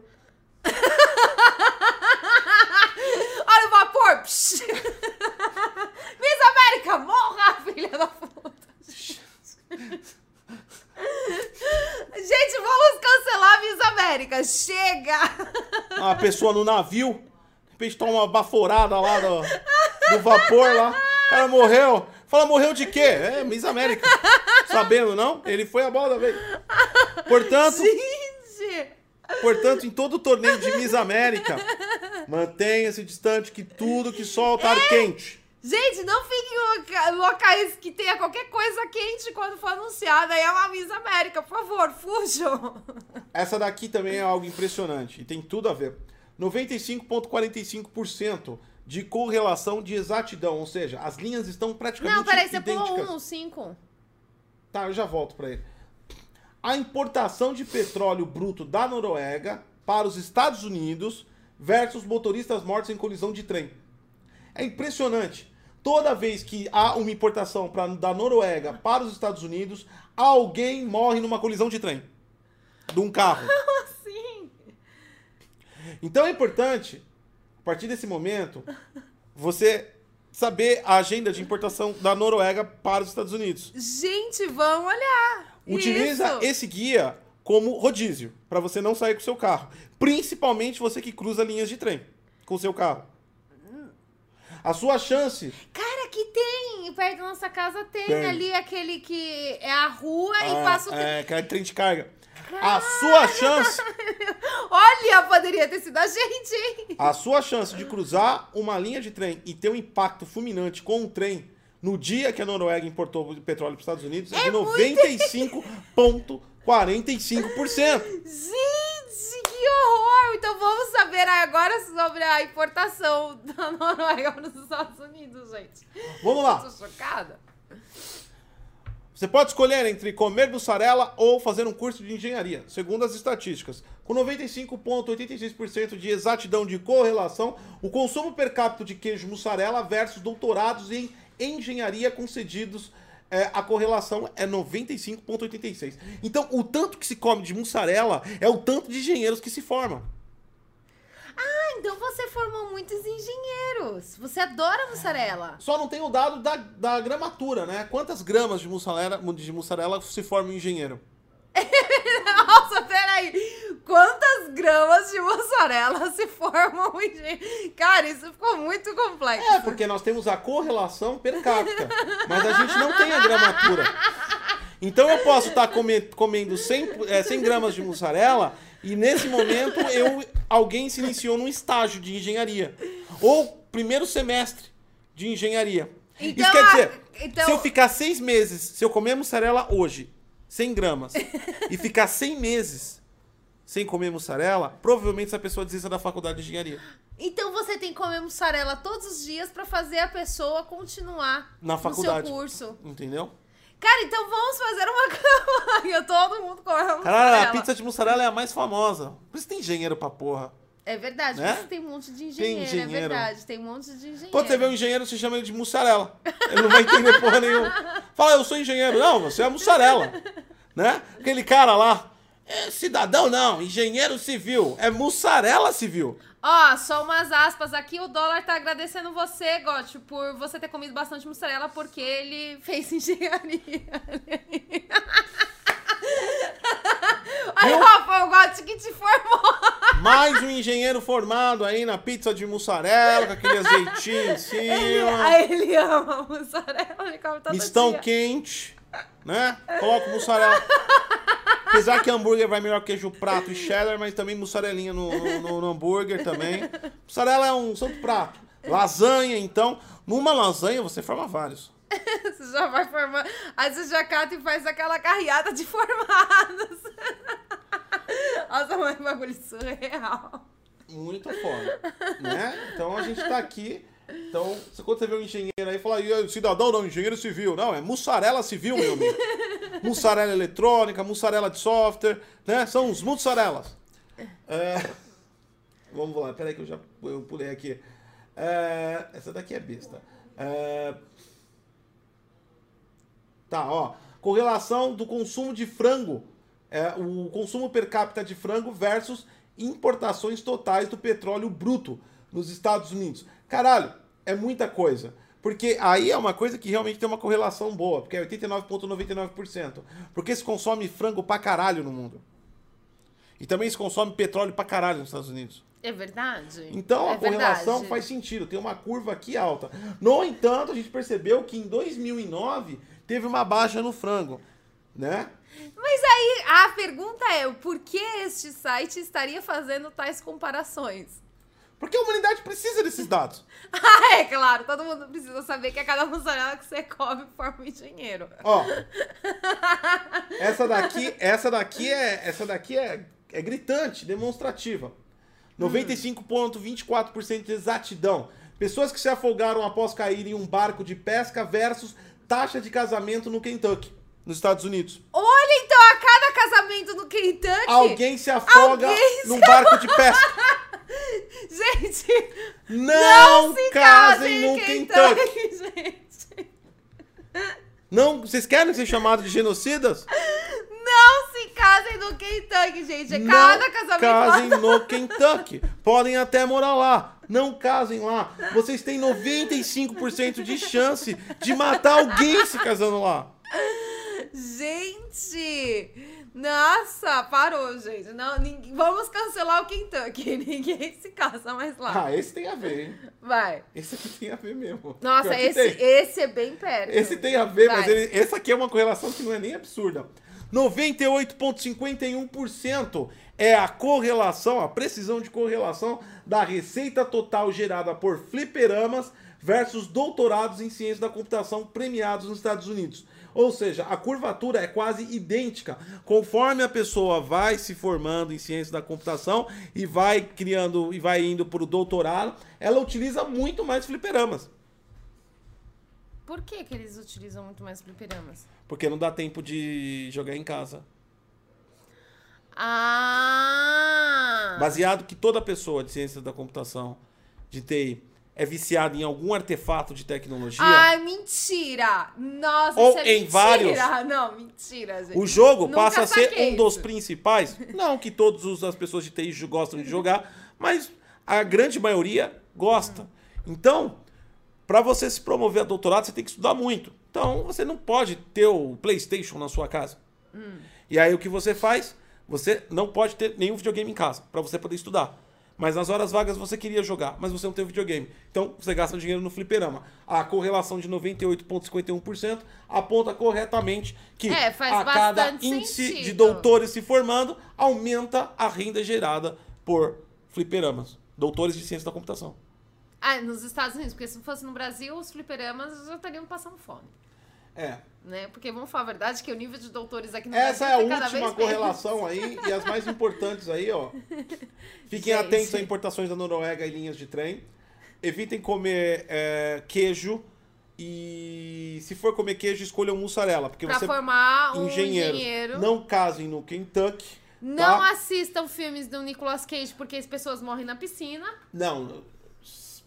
Olha o vapor! Miss América, morra, filha da puta! Gente, vamos cancelar a Miss América. Chega! Uma pessoa no navio, repente toma uma baforada lá do, do vapor lá. O cara morreu. Fala, morreu de quê? É, Miss América. Sabendo, não? Ele foi a bola da vez. Portanto, Gente! portanto, em todo torneio de Miss América, mantenha-se distante que tudo que solta ar quente. Gente, não fiquem em loca- locais que tenha qualquer coisa quente quando for anunciada. Aí é uma Miss América, por favor, fujam. Essa daqui também é algo impressionante e tem tudo a ver. 95,45% de correlação de exatidão, ou seja, as linhas estão praticamente Não, peraí, você idênticas. pulou um no 5. Tá, eu já volto para ele. A importação de petróleo bruto da Noruega para os Estados Unidos versus motoristas mortos em colisão de trem. É impressionante. Toda vez que há uma importação pra, da Noruega para os Estados Unidos, alguém morre numa colisão de trem. De um carro. Então é importante, a partir desse momento, você saber a agenda de importação da Noruega para os Estados Unidos. Gente, vamos olhar. Utiliza Isso. esse guia como rodízio, para você não sair com o seu carro. Principalmente você que cruza linhas de trem com o seu carro. A sua chance. Cara, aqui tem, perto da nossa casa tem, Tem. ali aquele que é a rua e ah, passa o é, aquela trem de carga. A sua chance. Olha, poderia ter sido a gente, hein? A sua chance de cruzar uma linha de trem e ter um impacto fulminante com um trem no dia que a Noruega importou petróleo para os Estados Unidos, é, É de 95,45%. Gente, que horror! Então vamos saber agora sobre a importação da Noruega para os Estados Unidos, gente. Vamos lá. Tô chocada. Você pode escolher entre comer mussarela ou fazer um curso de engenharia, segundo as estatísticas. Com 95,86% de exatidão de correlação, o consumo per capita de queijo mussarela versus doutorados em engenharia concedidos, é, a correlação é 95,86%. Então, o tanto que se come de mussarela é o tanto de engenheiros que se formam. Ah, então você formou muitos engenheiros. Você adora mussarela. Só não tem o dado da, da gramatura, né? Quantas gramas de mussarela, de mussarela se forma um engenheiro? Nossa, peraí. Quantas gramas de mussarela se formam um engenheiro? Cara, isso ficou muito complexo. É, porque nós temos a correlação per capita, mas a gente não tem a gramatura. Então eu posso estar come, comendo 100, é, 100 gramas de mussarela e nesse momento eu, alguém se iniciou num estágio de engenharia. Ou primeiro semestre de engenharia. Então, Isso quer dizer, a- então- se eu ficar seis meses, se eu comer mussarela hoje, 100 gramas, e ficar 100 meses sem comer mussarela, provavelmente essa pessoa desista da faculdade de engenharia. Então você tem que comer mussarela todos os dias pra fazer a pessoa continuar Na faculdade. no seu curso. Entendeu? Cara, então vamos fazer uma campanha. Todo mundo mussarela. Caralho, a pizza de mussarela é a mais famosa. Por isso tem engenheiro pra porra. É verdade, Né? porque tem um monte de engenheiro, engenheiro. é verdade. Tem um monte de engenheiro. Quando você vê um engenheiro, você chama ele de mussarela. Ele não vai entender porra nenhuma. Fala, eu sou engenheiro. Não, você é mussarela. Né? Aquele cara lá. É cidadão não, engenheiro civil. É mussarela civil. Ó, só umas aspas aqui. O dólar tá agradecendo você, Gotti, por você ter comido bastante mussarela, porque ele fez engenharia. Aí, ó, foi o Gotti que te formou. Mais um engenheiro formado aí na pizza de mussarela, com aquele azeitinho em Ele, cima. aí ele ama mussarela, ele come todo Mistão dia. quente, né? Coloca mussarela. Apesar que hambúrguer vai melhor queijo prato e cheddar, mas também mussarelinha no, no- no hambúrguer também. Mussarela é um santo prato. Lasanha, então. Numa lasanha você forma vários. Você já vai formando. Aí você já cata e faz aquela carreada de formados. Nossa, mas que bagulho surreal. Muito foda. Né? Então a gente tá aqui. Então, quando você vê um engenheiro aí, fala, "E cidadão não, engenheiro civil. Não, é mussarela civil, meu amigo. mussarela eletrônica, mussarela de software, né? São os mussarelas. É, Vamos lá, peraí que eu já eu pulei aqui. É, Essa daqui é besta. É, Tá, ó. Correlação do consumo de frango. É, o consumo per capita de frango versus importações totais do petróleo bruto nos Estados Unidos. Caralho, é muita coisa. Porque aí é uma coisa que realmente tem uma correlação boa, porque é 89,99%. Porque se consome frango pra caralho no mundo. E também se consome petróleo pra caralho nos Estados Unidos. É verdade. Então é a correlação verdade. faz sentido, tem uma curva aqui alta. No entanto, a gente percebeu que em 2009 teve uma baixa no frango, né? Mas aí a pergunta é: por que este site estaria fazendo tais comparações? Porque a humanidade precisa desses dados. Ah, é claro, todo mundo precisa saber que a cada mussarela que você come forma um engenheiro. Ó. essa daqui, essa daqui é, essa daqui é, é gritante, demonstrativa. 95,24% de exatidão. Pessoas que se afogaram após cair em um barco de pesca versus taxa de casamento no Kentucky, nos Estados Unidos. Olha então a cada casamento no Kentucky. Alguém se afoga Alguém se- num barco de pesca. Gente, Não, se casem em no Kentucky. gente. Não, vocês querem ser chamados de genocidas? Não se casem no Kentucky, gente. É cada não casamento casem no Kentucky. Podem até morar lá. Não casem lá. Vocês têm 95% de chance de matar alguém se casando lá. Gente! Nossa, parou, gente. Não, ninguém- Vamos cancelar o Kentucky. Ninguém se casa mais lá. Ah, esse tem a ver, hein? Vai. Esse aqui tem a ver mesmo. Nossa, esse, esse é bem perto. Esse tem a ver, mas Vai. ele, essa aqui é uma correlação que não é nem absurda. 98,51% é a correlação, a precisão de correlação da receita total gerada por fliperamas versus doutorados em ciência da computação premiados nos Estados Unidos. Ou seja, a curvatura é quase idêntica. Conforme a pessoa vai se formando em ciência da computação e vai criando e vai indo para o doutorado, ela utiliza muito mais fliperamas. Por que, que eles utilizam muito mais fliperamas? Porque não dá tempo de jogar em casa. Ah! Baseado que toda pessoa de ciência da computação, de TI, é viciada em algum artefato de tecnologia. Ai, mentira! Nossa, Ou isso é em mentira. vários. Não, mentira, gente. O jogo Nunca passa a ser um dos principais. Não que todas as pessoas de TI gostam de jogar, mas a grande maioria gosta. Então, para você se promover a doutorado, você tem que estudar muito. Então, você não pode ter o PlayStation na sua casa. Hum. E aí, o que você faz? Você não pode ter nenhum videogame em casa para você poder estudar. Mas nas horas vagas você queria jogar, mas você não tem videogame. Então, você gasta dinheiro no fliperama. A correlação de 98,51% aponta corretamente que É, a cada índice de sentido. doutores se formando, aumenta a renda gerada por fliperamas. Doutores de ciência da computação. Ah, nos Estados Unidos, porque se fosse no Brasil, os fliperamas já estariam passando fome. É. Né? Porque vamos falar a verdade que o nível de doutores aqui no Essa é a Brasil tá última correlação aí e as mais importantes aí, ó. Fiquem Gente. atentos a importações da Noruega e linhas de trem. Evitem comer é, queijo e se for comer queijo, escolham mussarela, porque Pra você formar um engenheiros engenheiro. não casem no Kentucky. Não tá? assistam filmes do Nicolas Cage porque as pessoas morrem na piscina. Não,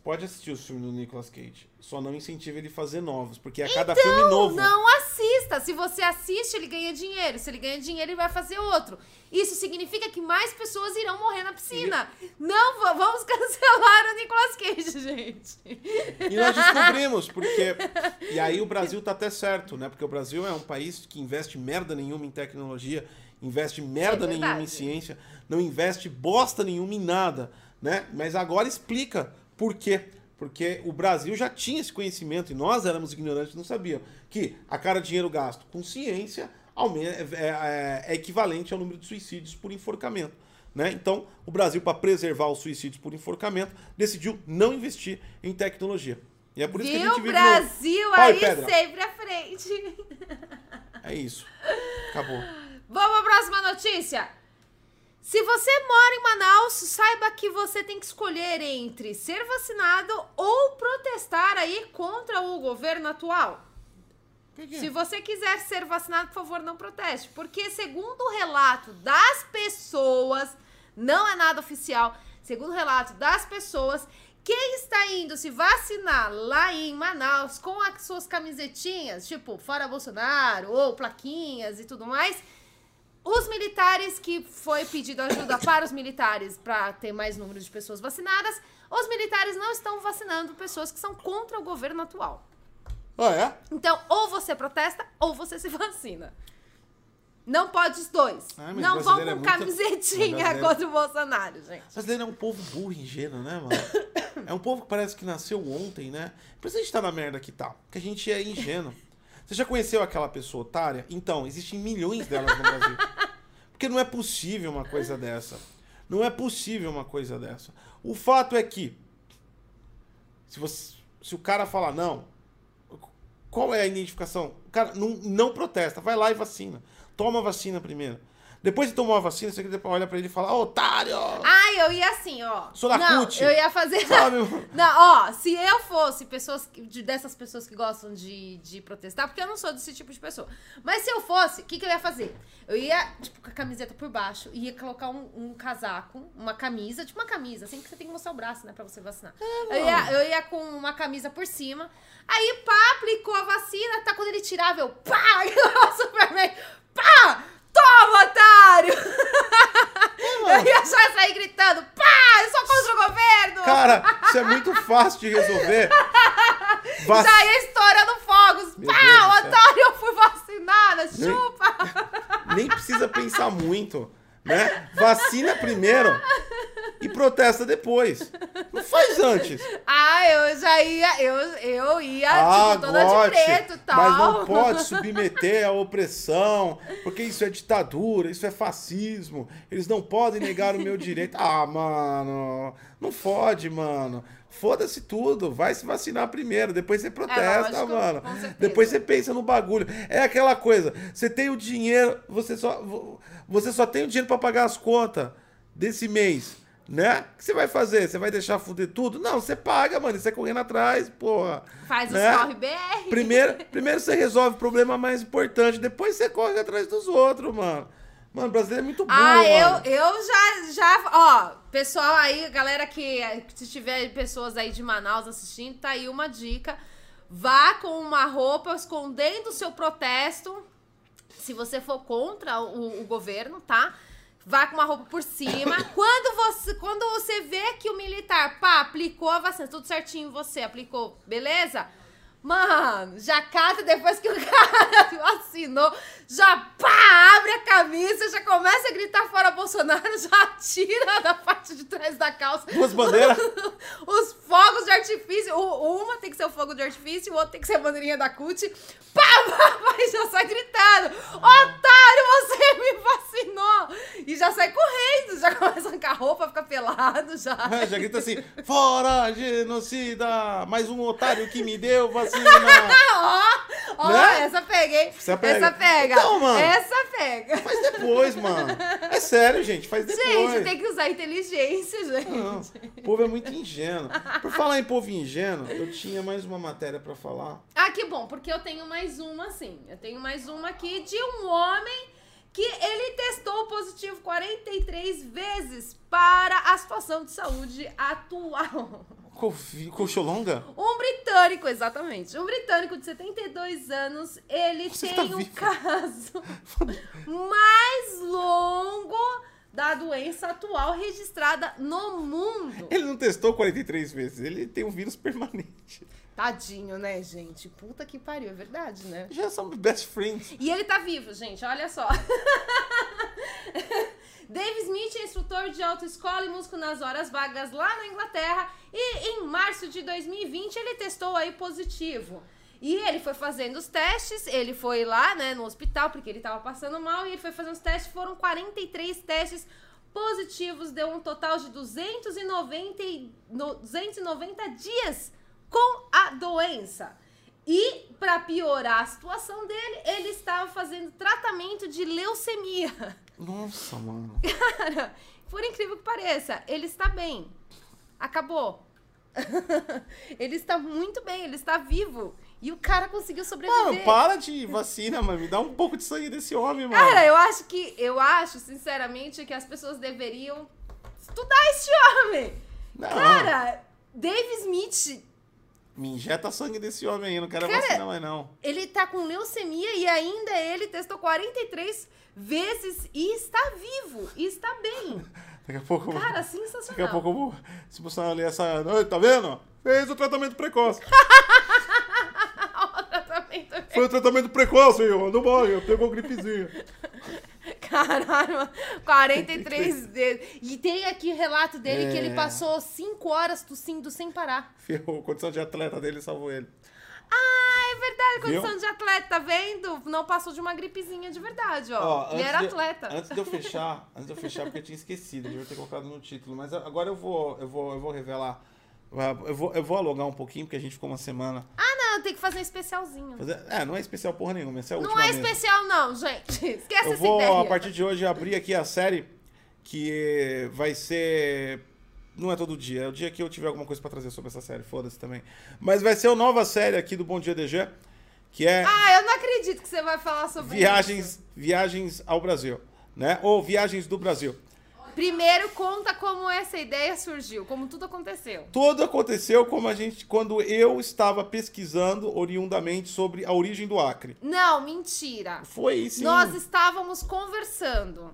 pode assistir os filmes do Nicolas Cage. Só não incentiva ele a fazer novos, porque a cada Então, filme novo. não assista. Se você assiste, ele ganha dinheiro. Se ele ganha dinheiro, ele vai fazer outro. Isso significa que mais pessoas irão morrer na piscina. Não, va- vamos cancelar o Nicolas Cage, gente. E nós descobrimos, porque. E aí o Brasil tá até certo, né? Porque o Brasil é um país que investe merda nenhuma em tecnologia, investe merda É nenhuma em ciência, não investe bosta nenhuma em nada, né? Mas agora explica por quê. Porque o Brasil já tinha esse conhecimento e nós éramos ignorantes, não sabíamos que a cada dinheiro gasto com ciência é, é- é equivalente ao número de suicídios por enforcamento. Né? Então, o Brasil, para preservar os suicídios por enforcamento, decidiu não investir em tecnologia. E é por isso que a Viu? gente vive. no- Brasil e aí pedra. sempre à frente. É isso. Acabou. Vamos à próxima notícia. Se você mora em Manaus, saiba que você tem que escolher entre ser vacinado ou protestar aí contra o governo atual. Se você quiser ser vacinado, por favor, não proteste. Porque, segundo o relato das pessoas, não é nada oficial, segundo o relato das pessoas, quem está indo se vacinar lá em Manaus com as suas camisetinhas, tipo, fora Bolsonaro, ou plaquinhas e tudo mais, os militares, que foi pedido ajuda para os militares para ter mais número de pessoas vacinadas, os militares não estão vacinando pessoas que são contra o governo atual. Ah, é? Então, ou você protesta ou você se vacina. Não pode os dois. Ah, mas não vão com é camisetinha mas brasileiro- contra o Bolsonaro, gente. O brasileiro é um povo burro e ingênuo, né, mano? É um povo que parece que nasceu ontem, né? Por isso a gente tá na merda que tá. Porque a gente é ingênuo. Você já conheceu aquela pessoa otária? Então, existem milhões delas no Brasil. Porque não é possível uma coisa dessa. Não é possível uma coisa dessa. O fato é que, se, você, se o cara falar não, qual é a identificação? O cara não, não protesta, vai lá e vacina. Toma a vacina primeiro. Depois de tomar a vacina, você olha pra ele e fala, "Ô, otário! Ai, eu ia assim, ó. Sou da não, CUT. eu ia fazer. Sabe? Não, ó, se eu fosse pessoas de- dessas pessoas que gostam de, de protestar, porque eu não sou desse tipo de pessoa. Mas se eu fosse, o que, que eu ia fazer? Eu ia, tipo, com a camiseta por baixo, ia colocar um, um casaco, uma camisa, tipo uma camisa, assim que você tem que mostrar o braço, né, pra você vacinar. eu, ia, eu ia com uma camisa por cima, aí pá, aplicou a vacina, tá quando ele tirava, eu pá, o Superman, pá! Toma, otário! Eu ia já sair gritando, pá, eu sou contra o governo! Cara, isso é muito fácil de resolver. Vac... Já ia estourando fogos. Meu Pá, otário, eu fui vacinada. Chupa. Nem precisa pensar muito, né? Vacina primeiro e protesta depois. Não faz antes. Ah, eu já ia, eu, eu ia Ah, tipo, toda gote, de preto tal. mas não pode submeter à opressão, porque isso é ditadura, isso é fascismo. Eles não podem negar o meu direito. Ah, mano, não fode, mano. Foda-se tudo, vai se vacinar primeiro, depois você protesta, lógico, mano. Depois você pensa no bagulho. É aquela coisa, você tem o dinheiro, você só você só tem o dinheiro pra pagar as contas desse mês, né? O que você vai fazer? Você vai deixar fuder tudo? Não, você paga, mano, você é correndo atrás, porra. Faz né? os corre BR. Primeiro, primeiro você resolve o problema mais importante, depois você corre atrás dos outros, mano. Mano, o brasileiro é muito burro, Ah, mano. eu, eu já, já, ó, pessoal aí, galera que, se tiver pessoas aí de Manaus assistindo, tá aí uma dica. Vá com uma roupa escondendo o seu protesto, se você for contra o, o governo, tá? Vá com uma roupa por cima. quando você, quando você vê que o militar, pá, aplicou a vacina, tudo certinho, você aplicou, beleza? Mano, já cata depois que o cara vacinou, já pá, abre a camisa, já começa a gritar fora Bolsonaro, já tira da parte de trás da calça. Duas bandeiras. Os fogos de artifício. O, uma tem que ser o fogo de artifício, o outro tem que ser a bandeirinha da CUT. Pá, pá, pá, e já sai gritando. Otário, você me vacinou! E já sai correndo, já começa a arrancar roupa, fica pelado, já. É, já grita assim, fora genocida, mais um otário que me deu vacina. Ó, ó, Né? essa pega, hein? Essa pega. Essa pega. Então, mano. Essa pega. Faz depois, mano. É sério, gente, faz depois. Gente, tem que usar inteligência, gente. Não, o povo é muito ingênuo. Por falar em povo ingênuo, eu tinha mais uma matéria pra falar. Ah, que bom, porque eu tenho mais uma, sim. Eu tenho mais uma aqui de um homem que ele testou positivo 43 vezes para a situação de saúde atual. Colcholonga? Um britânico, exatamente. Um britânico de 72 anos, ele Você tem tá vivo? caso mais longo da doença atual registrada no mundo. Ele não testou 43 vezes, ele tem um vírus permanente. Tadinho, né, gente? Puta que pariu, é verdade, né? Já são best friends. E ele tá vivo, gente, olha só. Dave Smith é instrutor de autoescola e músico nas horas vagas lá na Inglaterra e em março de 2020 ele testou aí positivo. E ele foi fazendo os testes, ele foi lá, né, no hospital porque ele tava passando mal e ele foi fazendo os testes, foram 43 testes positivos, deu um total de 290, e- no- 290 dias com a doença. E para piorar a situação dele, ele estava fazendo tratamento de leucemia. Nossa, mano. Cara, por incrível que pareça, ele está bem. Acabou. ele está muito bem, ele está vivo. E o cara conseguiu sobreviver. Mano, para de vacina, mano. Me dá um pouco de sangue desse homem, mano. Cara, eu acho que, eu acho, sinceramente, que as pessoas deveriam estudar esse homem. Não. Cara, Dave Smith, Me injeta sangue desse homem aí, não quero Cara, vacina mais não. ele tá com leucemia e ainda ele testou 43 vezes e está vivo, e está bem. Daqui a pouco. Cara, Daqui a sensacional. pouco eu vou. Se você ler essa. Tá vendo? Fez o tratamento precoce. o tratamento é Foi o tratamento precoce, ó. Não morre, pegou gripezinha. Caralho, mano. 43 vezes. E tem aqui o relato dele que ele É. passou 5 horas tossindo sem parar. Ferrou, a condição de atleta dele salvou ele. Ah, é verdade, Viu? condição de atleta, tá vendo? Não passou de uma gripezinha de verdade, ó. ele antes era de- atleta. Antes de eu fechar, antes de eu fechar, porque eu tinha esquecido, eu devia ter colocado no título, mas agora eu vou, eu vou, eu vou revelar. Eu vou, eu vou alugar um pouquinho, porque a gente ficou uma semana. Ah, não, tem que fazer um especialzinho. fazer- É, não é especial porra nenhuma, essa é a Não é mesmo. especial, não, gente. Esquece Eu essa vou, ideia. a partir de hoje, abrir aqui a série que vai ser. Não é todo dia, é o dia que eu tiver alguma coisa pra trazer sobre essa série, foda-se também. Mas vai ser a nova série aqui do Bom Dia DG, que é Ah, eu não acredito que você vai falar sobre isso. Viagens, Viagens ao Brasil, né? Ou Viagens do Brasil. Primeiro, conta como essa ideia surgiu, como tudo aconteceu. Tudo aconteceu como a gente, quando eu estava pesquisando oriundamente sobre a origem do Acre. Não, mentira. Foi sim. Nós estávamos conversando,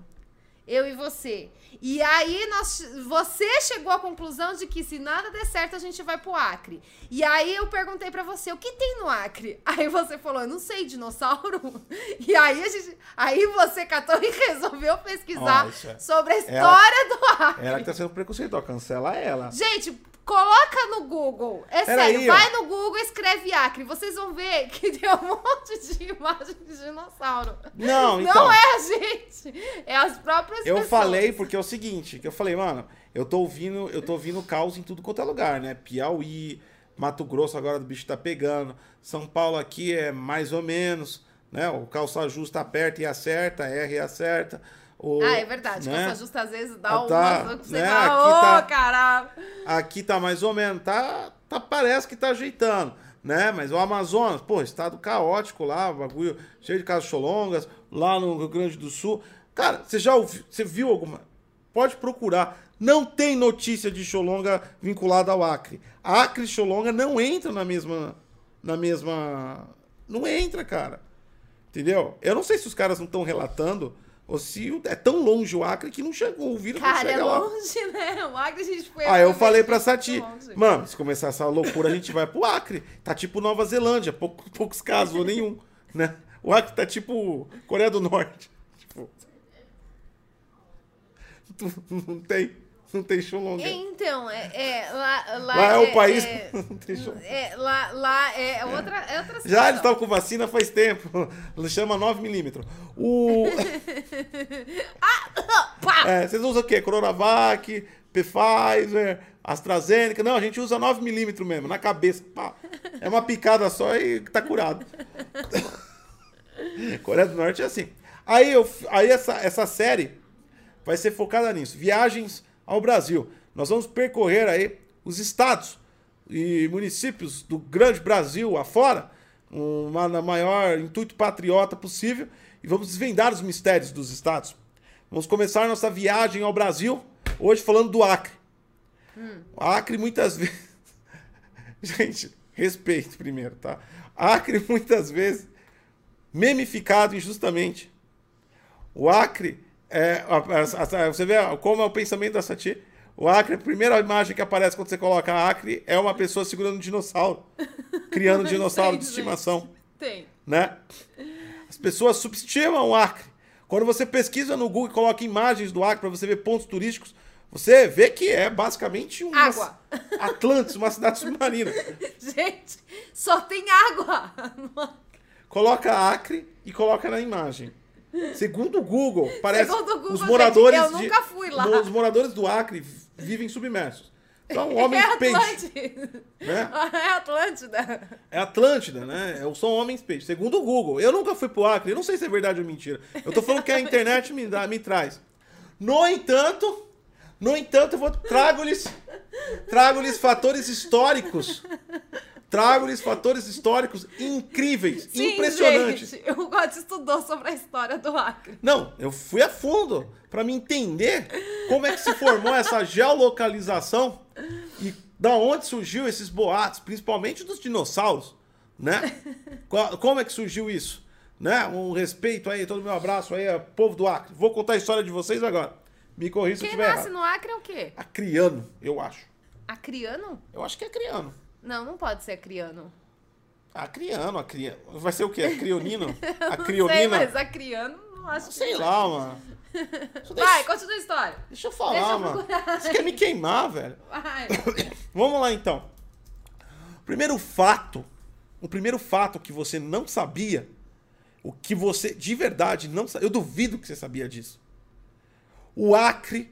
eu e você. E aí nós, você chegou à conclusão de que se nada der certo a gente vai pro Acre. E aí eu perguntei pra você, o que tem no Acre? Aí você falou, eu não sei, dinossauro. E aí a gente, aí você catou e resolveu pesquisar sobre a história do Acre. Ela que tá sendo preconceituosa, cancela ela. Gente, Coloca no Google. É Pera sério, aí, vai no Google e escreve Acre. Vocês vão ver que tem um monte de imagem de dinossauro. Não, então. Não é a gente. É as próprias Eu pessoas. falei porque é o seguinte, que eu falei, mano, eu tô ouvindo, eu tô ouvindo caos em tudo quanto é lugar, né? Piauí, Mato Grosso agora o bicho tá pegando, São Paulo aqui é mais ou menos, né? O calça justa aperta e acerta, erra e acerta. O, Ah, é verdade. né? Calça justa às vezes dá Ah, uma. tá, que você né, fala, aqui ô, tá- caralho. Aqui tá mais ou menos, tá, tá parece que tá ajeitando, né? Mas o Amazonas, pô, estado caótico lá, bagulho cheio de cacholongas, lá no Rio Grande do Sul. Cara, você já ouviu, você viu alguma? Pode procurar. Não tem notícia de Xolonga vinculada ao Acre. Acre e Xolonga não entram na mesma na mesma não entra, cara. Entendeu? Eu não sei se os caras não estão relatando ou se é tão longe o Acre que não chegou, o vírus não Cara, é chega lá. longe, né? O Acre a gente foi. Aí eu falei pra Sati, Longe. mano, se começar essa loucura, a gente vai pro Acre. Tá tipo Nova Zelândia, pouco- poucos casos, ou nenhum, né? O Acre tá tipo Coreia do Norte. Tipo, não tem, não tem Xolonga. Então, é, é, lá, lá, Lá é o país é- não tem Xolonga. é, lá, lá é outra, é outra Já eles estavam com vacina faz tempo. Chama 9mm. O... Pá! É, vocês usam o quê? Coronavac, Pfizer, AstraZeneca. Não, a gente usa 9mm mesmo, na cabeça. Pá. É uma picada só e tá curado. Coreia do Norte é assim. Aí, eu, aí essa, essa série vai ser focada nisso. Viagens ao Brasil. Nós vamos percorrer aí os estados e municípios do grande Brasil afora, uma, na maior intuito patriota possível, e vamos desvendar os mistérios dos estados. Vamos começar nossa viagem ao Brasil, hoje falando do Acre. O Acre muitas vezes. Gente, respeito primeiro, tá? Acre muitas vezes memificado injustamente. O Acre é. a- a- a- Você vê como é o pensamento da Sati? O Acre, a primeira imagem que aparece quando você coloca Acre é uma pessoa segurando um dinossauro, criando um dinossauro de estimação, Tem. né? As pessoas subestimam o Acre. Quando você pesquisa no Google e coloca imagens do Acre para você ver pontos turísticos, você vê que é basicamente uma Água. Atlantis, uma cidade submarina. Gente, só tem água. Coloca Acre e coloca na imagem. Segundo o Google, parece Segundo o Google, os gente, moradores eu de- nunca fui lá. Os moradores do Acre vivem submersos. São homens é peixe, Atlântida. né? É Atlântida. É Atlântida, né? É- São homens peixe. Segundo o Google. Eu nunca fui pro Acre, eu não sei se é verdade ou mentira. Eu tô falando que a internet me, dá, me traz. No entanto, no entanto, eu vou trago-lhes trago-lhes fatores históricos. Trago-lhes fatores históricos incríveis, Sim, impressionantes. gente, o God estudou sobre a história do Acre. Não, eu fui a fundo para me entender como é que se formou essa geolocalização e da onde surgiu esses boatos, principalmente dos dinossauros, né? Co- Como é que surgiu isso? Né? Um respeito aí, todo meu abraço aí, ao povo do Acre. Vou contar a história de vocês agora. Me corrija se eu Quem estiver nasce errado. no Acre é o quê? Acriano, eu acho. Acriano? Eu acho que é acriano. Não, não pode ser acriano. Acriano, acriano. Vai ser o quê? Acrionino? Não sei, Acrionina? mas acriano não acho que Sei não. lá, mano. Vai, deixa- continua a história. Deixa eu falar, Deixa eu mano. Você quer me queimar, velho? Vai. Vamos lá então. Primeiro fato, o primeiro fato que você não sabia, o que você de verdade não sabia, eu duvido que você sabia disso. O Acre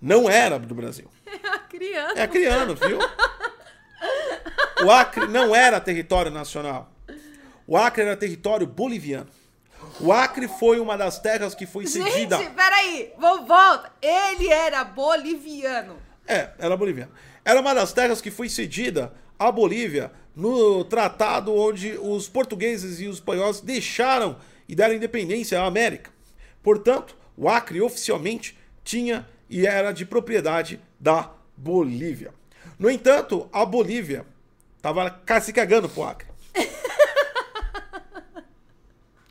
não era do Brasil. É acriano. É acriano, viu? O Acre não era território nacional. O Acre era território boliviano. O Acre foi uma das terras que foi cedida. Gente, peraí. Vou, volta. Ele era boliviano. É, era boliviana. Era uma das terras que foi cedida à Bolívia no tratado onde os portugueses e os espanhóis deixaram e deram independência à América. Portanto, o Acre oficialmente tinha e era de propriedade da Bolívia. No entanto, a Bolívia estava se cagando pro Acre.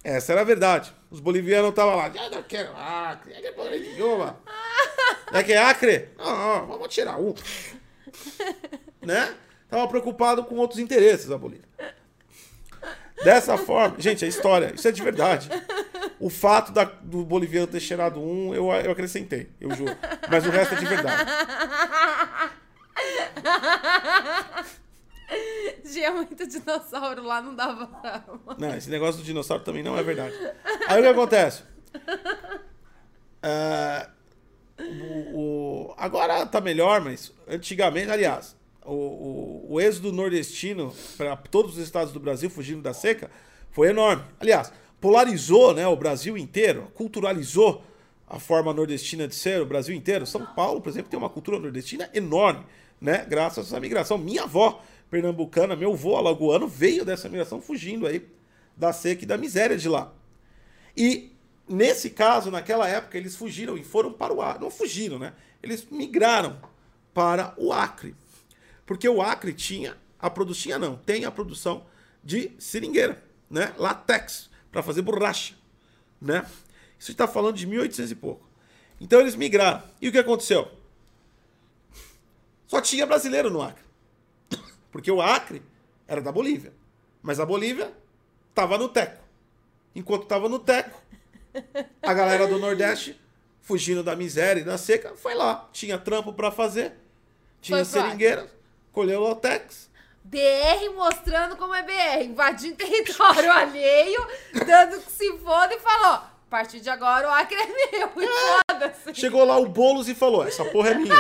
Essa era a verdade. Os bolivianos estavam lá. Eu não quero Acre. É que é porra nenhuma. É que é Acre? Não, não, vamos tirar um. né? Tava preocupado com outros interesses a Bolívia. Dessa forma, gente, é história, isso é de verdade. O fato da- do boliviano ter cheirado um, eu, eu acrescentei, eu juro. Mas o resto é de verdade. Tinha muito dinossauro lá, não dava pra. Não, esse negócio do dinossauro também não é verdade. Aí o que acontece? Ah, o, o- agora tá melhor, mas antigamente, aliás, o, o, o êxodo nordestino para todos os estados do Brasil fugindo da seca foi enorme. Aliás, polarizou né, o Brasil inteiro, culturalizou a forma nordestina de ser, o Brasil inteiro. São Paulo, por exemplo, tem uma cultura nordestina enorme, né? Graças à migração. Minha avó pernambucana, meu avô alagoano, veio dessa migração fugindo aí da seca e da miséria de lá. E nesse caso, naquela época, eles fugiram e foram para o Acre. Não fugiram, né? Eles migraram para o Acre. Porque o Acre tinha a produção, não, tem a produção de seringueira, né? Latex, para fazer borracha, né? Isso está falando de 1800 e pouco. Então eles migraram. E o que aconteceu? Só tinha brasileiro no Acre. Porque o Acre era da Bolívia. Mas a Bolívia estava no Teco. Enquanto estava no Teco, a galera do Nordeste, fugindo da miséria e da seca, foi lá. Tinha trampo para fazer, tinha seringueira, colheu Lotex. BR mostrando como é BR, invadindo território alheio, dando que se foda e falou: a partir de agora o Acre é meu, e foda-se. Chegou lá o Boulos e falou: essa porra é minha.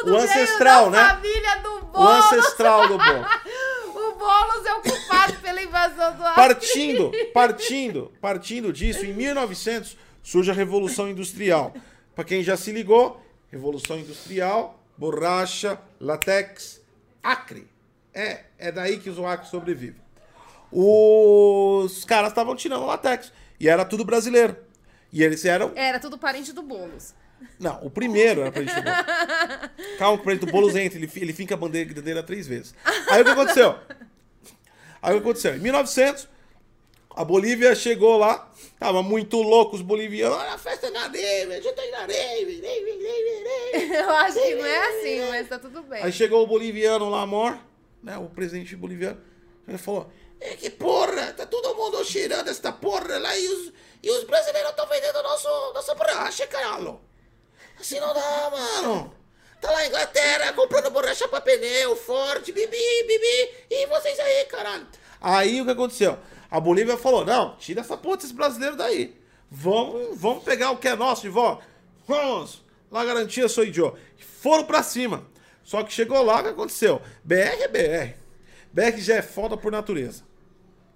Tudo, O ancestral, né? família do O Boulos. ancestral do Boulos. O Boulos é o culpado pela invasão do Acre. Partindo, partindo, partindo disso, em 1900 surge a Revolução Industrial. Para quem já se ligou, Revolução Industrial, borracha, latex, acre. É, é daí que os Acre sobrevivem. Os caras estavam tirando latex e era tudo brasileiro. E eles eram Era tudo parente do Boulos. Não, o primeiro era presidente do Boulos. Calma que o presidente do entra, ele, ele finca a bandeira dele três vezes. Aí o que aconteceu? Aí o que aconteceu? Em 1900, a Bolívia chegou lá, tava muito louco os bolivianos. Olha a festa na neve, a gente tá na neve. Eu acho que não é assim, mas tá tudo bem. Aí chegou o boliviano lá, amor, né, o presidente boliviano, ele falou, é que porra, tá todo mundo cheirando essa porra lá e os, e os brasileiros estão vendendo nosso, nossa borracha, caralho. Assim não dá, mano. Tá lá em Inglaterra comprando borracha pra pneu, forte, bibi, bibi, e vocês aí, caralho. Aí o que aconteceu? A Bolívia falou, não, tira essa porra desses brasileiros daí. Vamos, vamos pegar o que é nosso de volta. Vamos. Lá garantia sou idiota. Foram pra cima. Só que chegou lá, o que aconteceu? BR é BR. BR já é foda por natureza.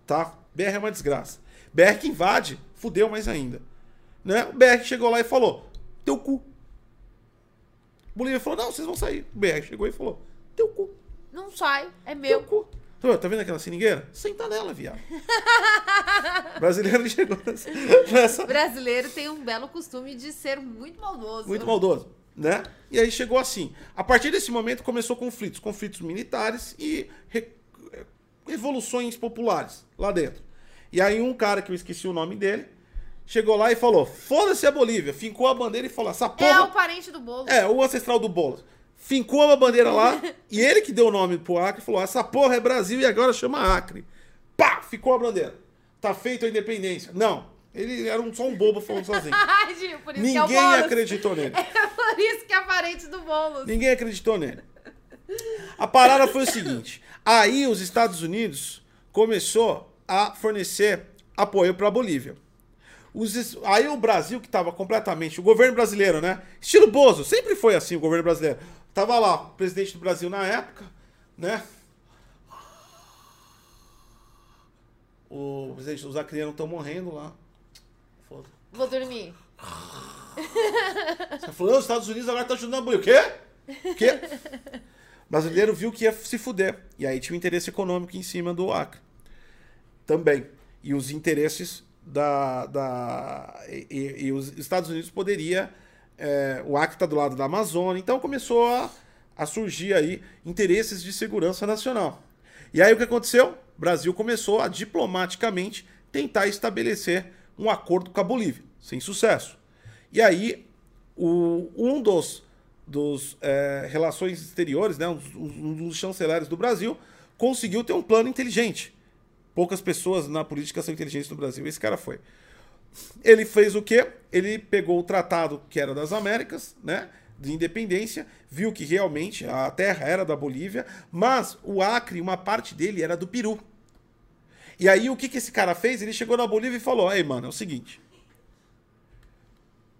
Tá? BR é uma desgraça. BR que invade, fudeu mais ainda. Né? O BR chegou lá e falou: teu cu. Bolívia falou: não, vocês vão sair. O BR chegou e falou: teu cu. Não sai, é Teu meu. cu. Tá vendo- Tá vendo aquela seringueira? Senta nela, viado. Brasileiro chegou nessa, nessa, Brasileiro tem um belo costume de ser muito maldoso. Muito maldoso, né? E aí chegou assim. A partir desse momento começou conflitos, conflitos militares e re- revoluções populares lá dentro. E aí um cara que eu esqueci o nome dele chegou lá e falou: "Foda-se a Bolívia", fincou a bandeira e falou: "Essa É porra o parente do Boulos. é, o ancestral do Boulos. Fincou a bandeira lá e ele que deu o nome pro Acre falou: essa porra é Brasil e agora chama Acre. Pá! Ficou a bandeira. Tá feito a independência. Não. Ele era um, só um bobo falando sozinho. Ai, Gil, por isso que é o Ninguém Boulos. acreditou nele. É por isso que é parente do Boulos. Ninguém acreditou nele. A parada foi o seguinte: aí os Estados Unidos começou a fornecer apoio para a Bolívia. Os aí o Brasil, que estava completamente. O governo brasileiro, né? Estilo Bozo, sempre foi assim o governo brasileiro. Tava lá, o presidente do Brasil na época, né? O presidente, os acrianos estão morrendo lá. Foda. Vou dormir. Você falou, os Estados Unidos agora estão ajudando a Bolívia. O quê? O quê? O brasileiro viu que ia se fuder. E aí tinha um interesse econômico em cima do Acre. Também. E os interesses da. da e, e- os Estados Unidos poderia. é, o Acre está do lado da Amazônia. Então começou a, a surgir aí interesses de segurança nacional. E aí o que aconteceu? O Brasil começou a diplomaticamente tentar estabelecer um acordo com a Bolívia, sem sucesso. E aí o, um dos, dos é, relações exteriores, né, um, um dos chanceleres do Brasil, conseguiu ter um plano inteligente. Poucas pessoas na política são inteligentes no Brasil. Esse cara foi. Ele fez o quê? Ele pegou o tratado que era das Américas, né? de independência, viu que realmente a terra era da Bolívia, mas o Acre, uma parte dele era do Peru. E aí o que, que esse cara fez? Ele chegou na Bolívia e falou: Ei, mano, é o seguinte.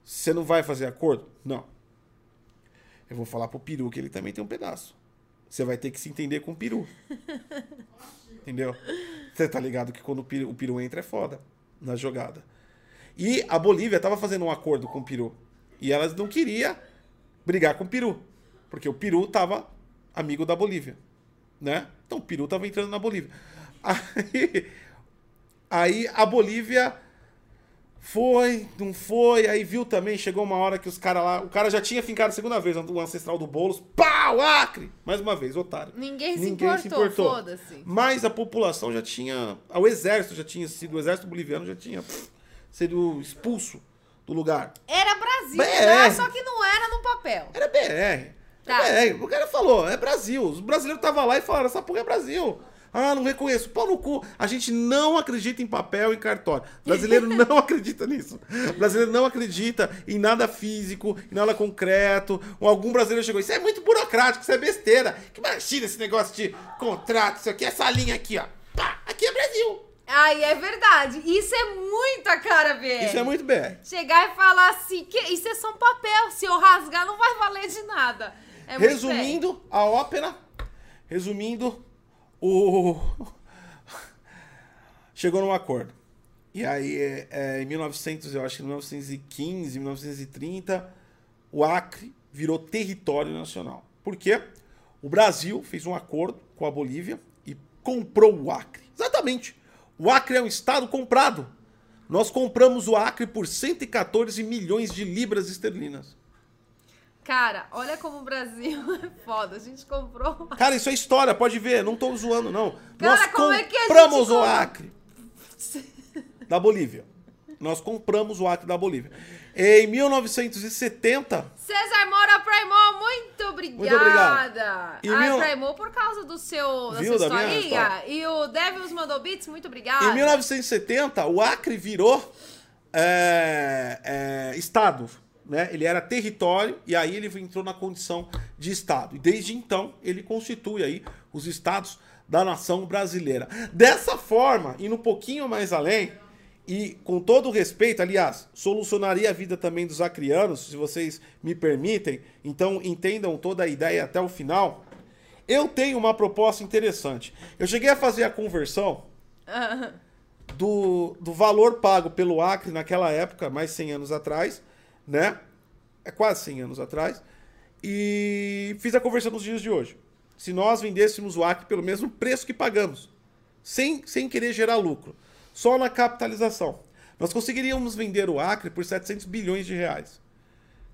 Você não vai fazer acordo? Não. Eu vou falar pro Peru que ele também tem um pedaço. Você vai ter que se entender com o Peru. Entendeu? Você tá ligado que quando o Peru, o Peru entra é foda na jogada. E a Bolívia tava fazendo um acordo com o Peru. E elas não queria brigar com o Peru. Porque o Peru tava amigo da Bolívia. Né? Então o Peru tava entrando na Bolívia. Aí, aí a Bolívia foi, não foi, aí viu também, chegou uma hora que os caras lá, o cara já tinha fincado a segunda vez o ancestral do Boulos, pau, Acre! Mais uma vez, otário. Ninguém se Ninguém importou, se importou. foda-se. Mas a população já tinha, o exército já tinha sido, o exército boliviano já tinha sido expulso do lugar. Era Brasil, né? só que não era no papel. Era BR. Tá. É BR. O cara falou, é Brasil. Os brasileiros estavam lá e falaram, essa porra é Brasil. Ah, não reconheço. Pau no cu. A gente não acredita em papel e cartório. O brasileiro não acredita nisso. O brasileiro não acredita em nada físico, em nada concreto. Ou algum brasileiro chegou, isso é muito burocrático, isso é besteira. Que imagina esse negócio de contrato, isso aqui, essa linha aqui, ó. Pá, aqui é Brasil. Ai, é verdade. Isso é muita cara, BR. Isso é muito BR. Chegar e falar assim, que isso é só um papel. Se eu rasgar, não vai valer de nada. É resumindo, a ópera. Resumindo, o. Chegou num acordo. E aí, é, é, em 1900, eu acho que 1915, 1930, o Acre virou território nacional. Por quê? O Brasil fez um acordo com a Bolívia e comprou o Acre. Exatamente. O Acre é um estado comprado. Nós compramos o Acre por 114 milhões de libras esterlinas. Cara, olha como o Brasil é foda. A gente comprou. Cara, isso é história, pode ver. Não tô zoando, não. Cara, Nós como é que a compramos gente... o Acre da Bolívia. Nós compramos o Acre da Bolívia. Em 1970. César Mora Primor, muito obrigada. Muito obrigado. E mil... Por causa do seu, da Viu, sua da historinha. E o Devils mandou beats, muito obrigado. Em 1970, o Acre virou é, é, estado né? Ele era território e aí ele entrou na condição de Estado. E desde então ele constitui aí os estados da nação brasileira. Dessa forma, indo um pouquinho mais além, e com todo o respeito, aliás, solucionaria a vida também dos acrianos, se vocês me permitem, então entendam toda a ideia até o final. Eu tenho uma proposta interessante. Eu cheguei a fazer a conversão do, do valor pago pelo Acre naquela época, mais 100 anos atrás, né? É quase 100 anos atrás. E fiz a conversão nos dias de hoje. Se nós vendêssemos o Acre pelo mesmo preço que pagamos, sem, sem querer gerar lucro, só na capitalização, nós conseguiríamos vender o Acre por 700 bilhões de reais,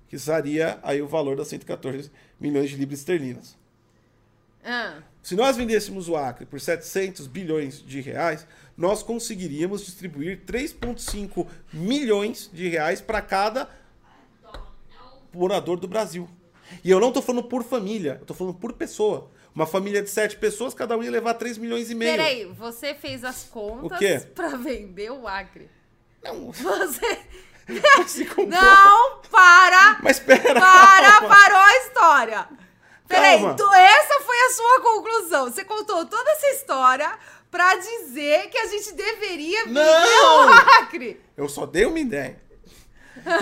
que seria aí o valor das 114 milhões de libras esterlinas. Ah. Se nós vendêssemos o Acre por 700 bilhões de reais, nós conseguiríamos distribuir 3,5 milhões de reais para cada morador do Brasil. E eu não tô falando por família, eu tô falando por pessoa. Uma família de sete pessoas, cada um ia levar 3 milhões e meio. Peraí, você fez as contas pra vender o Acre. Não. Você. Não, para! Mas pera! Para, calma. parou a história! Peraí, tu, essa foi a sua conclusão. Você contou toda essa história pra dizer que a gente deveria vender Não. o Acre. Eu só dei uma ideia.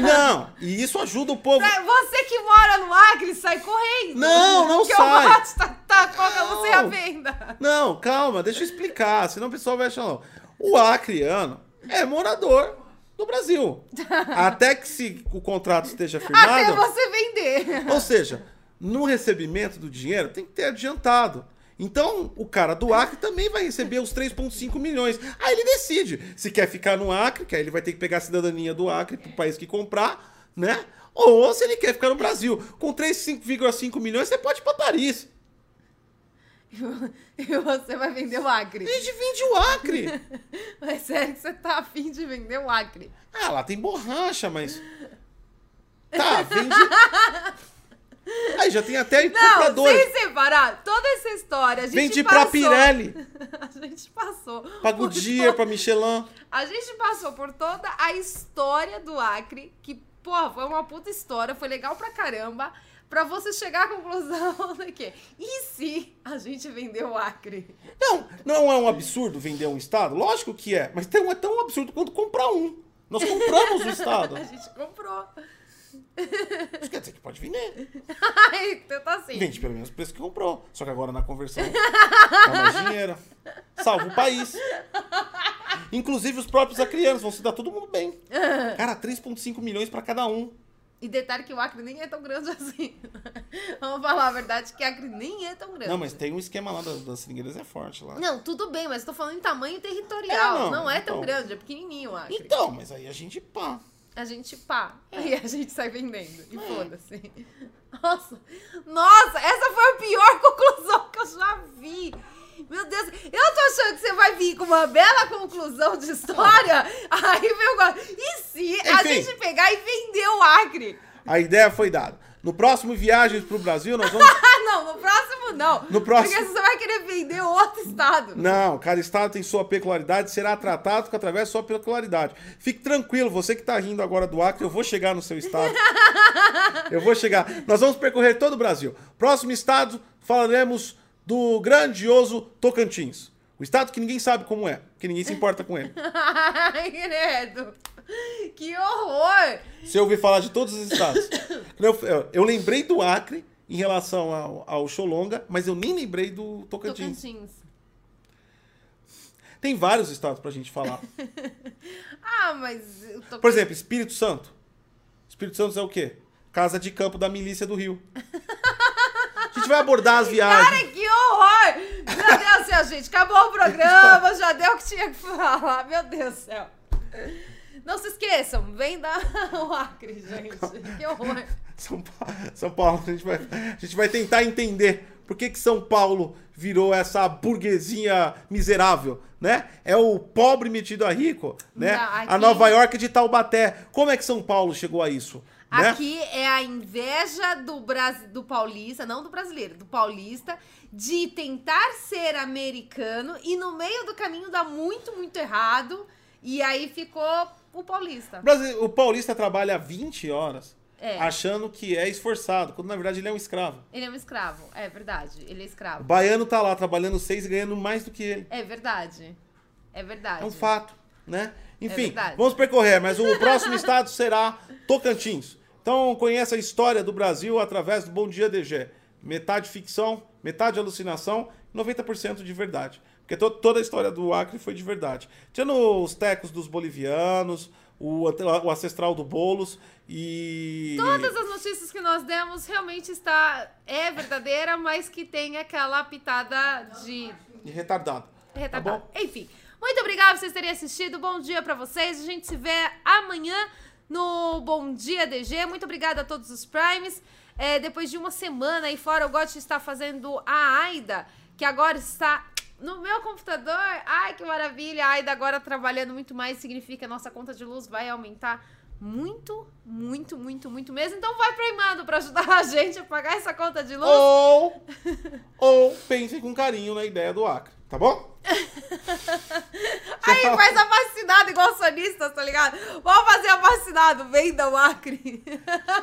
Não, e isso ajuda o povo. Você que mora no Acre, sai correndo. Não, não que sai. Eu gosto, tá, tá, não. você a venda. Não, calma, deixa eu explicar, senão o pessoal vai achar não. O acreano é morador do Brasil. Até que se o contrato esteja firmado. Até você vender. Ou seja, no recebimento do dinheiro tem que ter adiantado. Então, o cara do Acre também vai receber os 3,5 milhões. Aí ele decide se quer ficar no Acre, que aí ele vai ter que pegar a cidadania do Acre pro país que comprar, né? Ou se ele quer ficar no Brasil. Com 3,5 milhões, você pode ir pra Paris. E você vai vender o Acre. A gente vende o Acre. mas sério que você tá afim de vender o Acre? Ah, lá tem borracha, mas. Tá, vende. Aí já tem até Não, sem separar, toda essa história. A gente Vendi passou... pra Pirelli. a gente passou. Pra Goodyear, pra Michelin. A gente passou por toda a história do Acre, que, porra, foi uma puta história, foi legal pra caramba. pra você chegar à conclusão de que, e se a gente vender o Acre? Não, não é um absurdo vender um estado? Lógico que é, mas não é tão absurdo quanto comprar um. Nós compramos o estado. A gente comprou. Isso quer dizer que pode vender. Ai, então tá assim. Vende pelo mesmo preço que comprou. Só que agora na conversão dá mais dinheiro. Salva o país. Inclusive os próprios acrianos vão se dar todo mundo bem. Cara, 3,5 milhões pra cada um. E detalhe que o Acre nem é tão grande assim. Vamos falar a verdade que Acre nem é tão grande. Não, mas tem um esquema lá das, das seringueiras, é forte lá. Não, tudo bem, mas tô falando em tamanho territorial. É, não, não, é tão então. grande, é pequenininho o Acre. Então, mas aí a gente pá. A gente pá. É. Aí a gente sai vendendo. E foda-se. Nossa. Nossa, essa foi a pior conclusão que eu já vi. Meu Deus, eu tô achando que você vai vir com uma bela conclusão de história. Aí negócio. E se a Enfim. gente pegar e vender o Acre? A ideia foi dada. No próximo Viagens pro Brasil, nós vamos. Não, no próximo não. No próximo- Porque você vai querer vender outro estado. Não, cada estado tem sua peculiaridade, será tratado através da sua peculiaridade. Fique tranquilo, você que tá rindo agora do Acre, eu vou chegar no seu estado. Eu vou chegar. Nós vamos percorrer todo o Brasil. Próximo estado, falaremos do grandioso Tocantins. O estado que ninguém sabe como é, que ninguém se importa com ele. Ai, credo. Que horror. Você ouviu falar de todos os estados. Eu, eu- eu lembrei do Acre em relação ao, ao Xolonga, mas eu nem lembrei do Tocantins. Tocantins. Tem vários estados pra gente falar. Ah, mas... Por exemplo, Espírito Santo. Espírito Santo é o quê? Casa de campo da milícia do Rio. A gente vai abordar as viagens. Cara, que horror! Meu Deus do céu, gente. Acabou o programa, já deu o que tinha que falar. Meu Deus do céu. Não se esqueçam, vem dar o Acre, gente. Que horror. São, Pa- São Paulo, a gente, vai, a gente vai tentar entender por que, que São Paulo virou essa burguesinha miserável, né? É o pobre metido a rico, né? Não, aqui- A Nova York de Taubaté. Como é que São Paulo chegou a isso? Né? Aqui é a inveja do, Bras... do paulista, não do brasileiro, do paulista, de tentar ser americano e no meio do caminho dá muito, muito errado. E aí ficou o paulista. O O paulista trabalha 20 horas É. achando que é esforçado, quando na verdade ele é um escravo. Ele é um escravo, é verdade. Ele é O escravo. baiano tá lá trabalhando seis e ganhando mais do que ele. É verdade. É verdade. É um fato, né? Enfim, verdade. vamos percorrer, mas o próximo estado será Tocantins. Então conheça a história do Brasil através do Bom Dia DG. Metade ficção, metade alucinação, 90% de verdade. Porque to- toda a história do Acre foi de verdade. Tirando os tecos dos bolivianos, o, o ancestral do Boulos e... Todas as notícias que nós demos realmente está é verdadeira, mas que tem aquela pitada de e retardado. Tá retardado. bom? Enfim, muito obrigada por vocês terem assistido. Bom dia pra vocês. A gente se vê amanhã no Bom Dia DG. Muito obrigada a todos os Primes. É, depois de uma semana aí fora, o Gotti está fazendo a Aida, que agora está no meu computador. Ai, que maravilha! A Aida agora trabalhando muito mais, significa que a nossa conta de luz vai aumentar muito, muito, muito, muito mesmo. Então vai primando pra ajudar a gente a pagar essa conta de luz. Ou, ou pensem com carinho na ideia do Acre, tá bom? Aí faz abacinado igual sonistas, tá ligado? Vamos fazer abacinado, venda o Acre.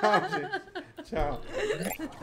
Tchau, gente. Tchau.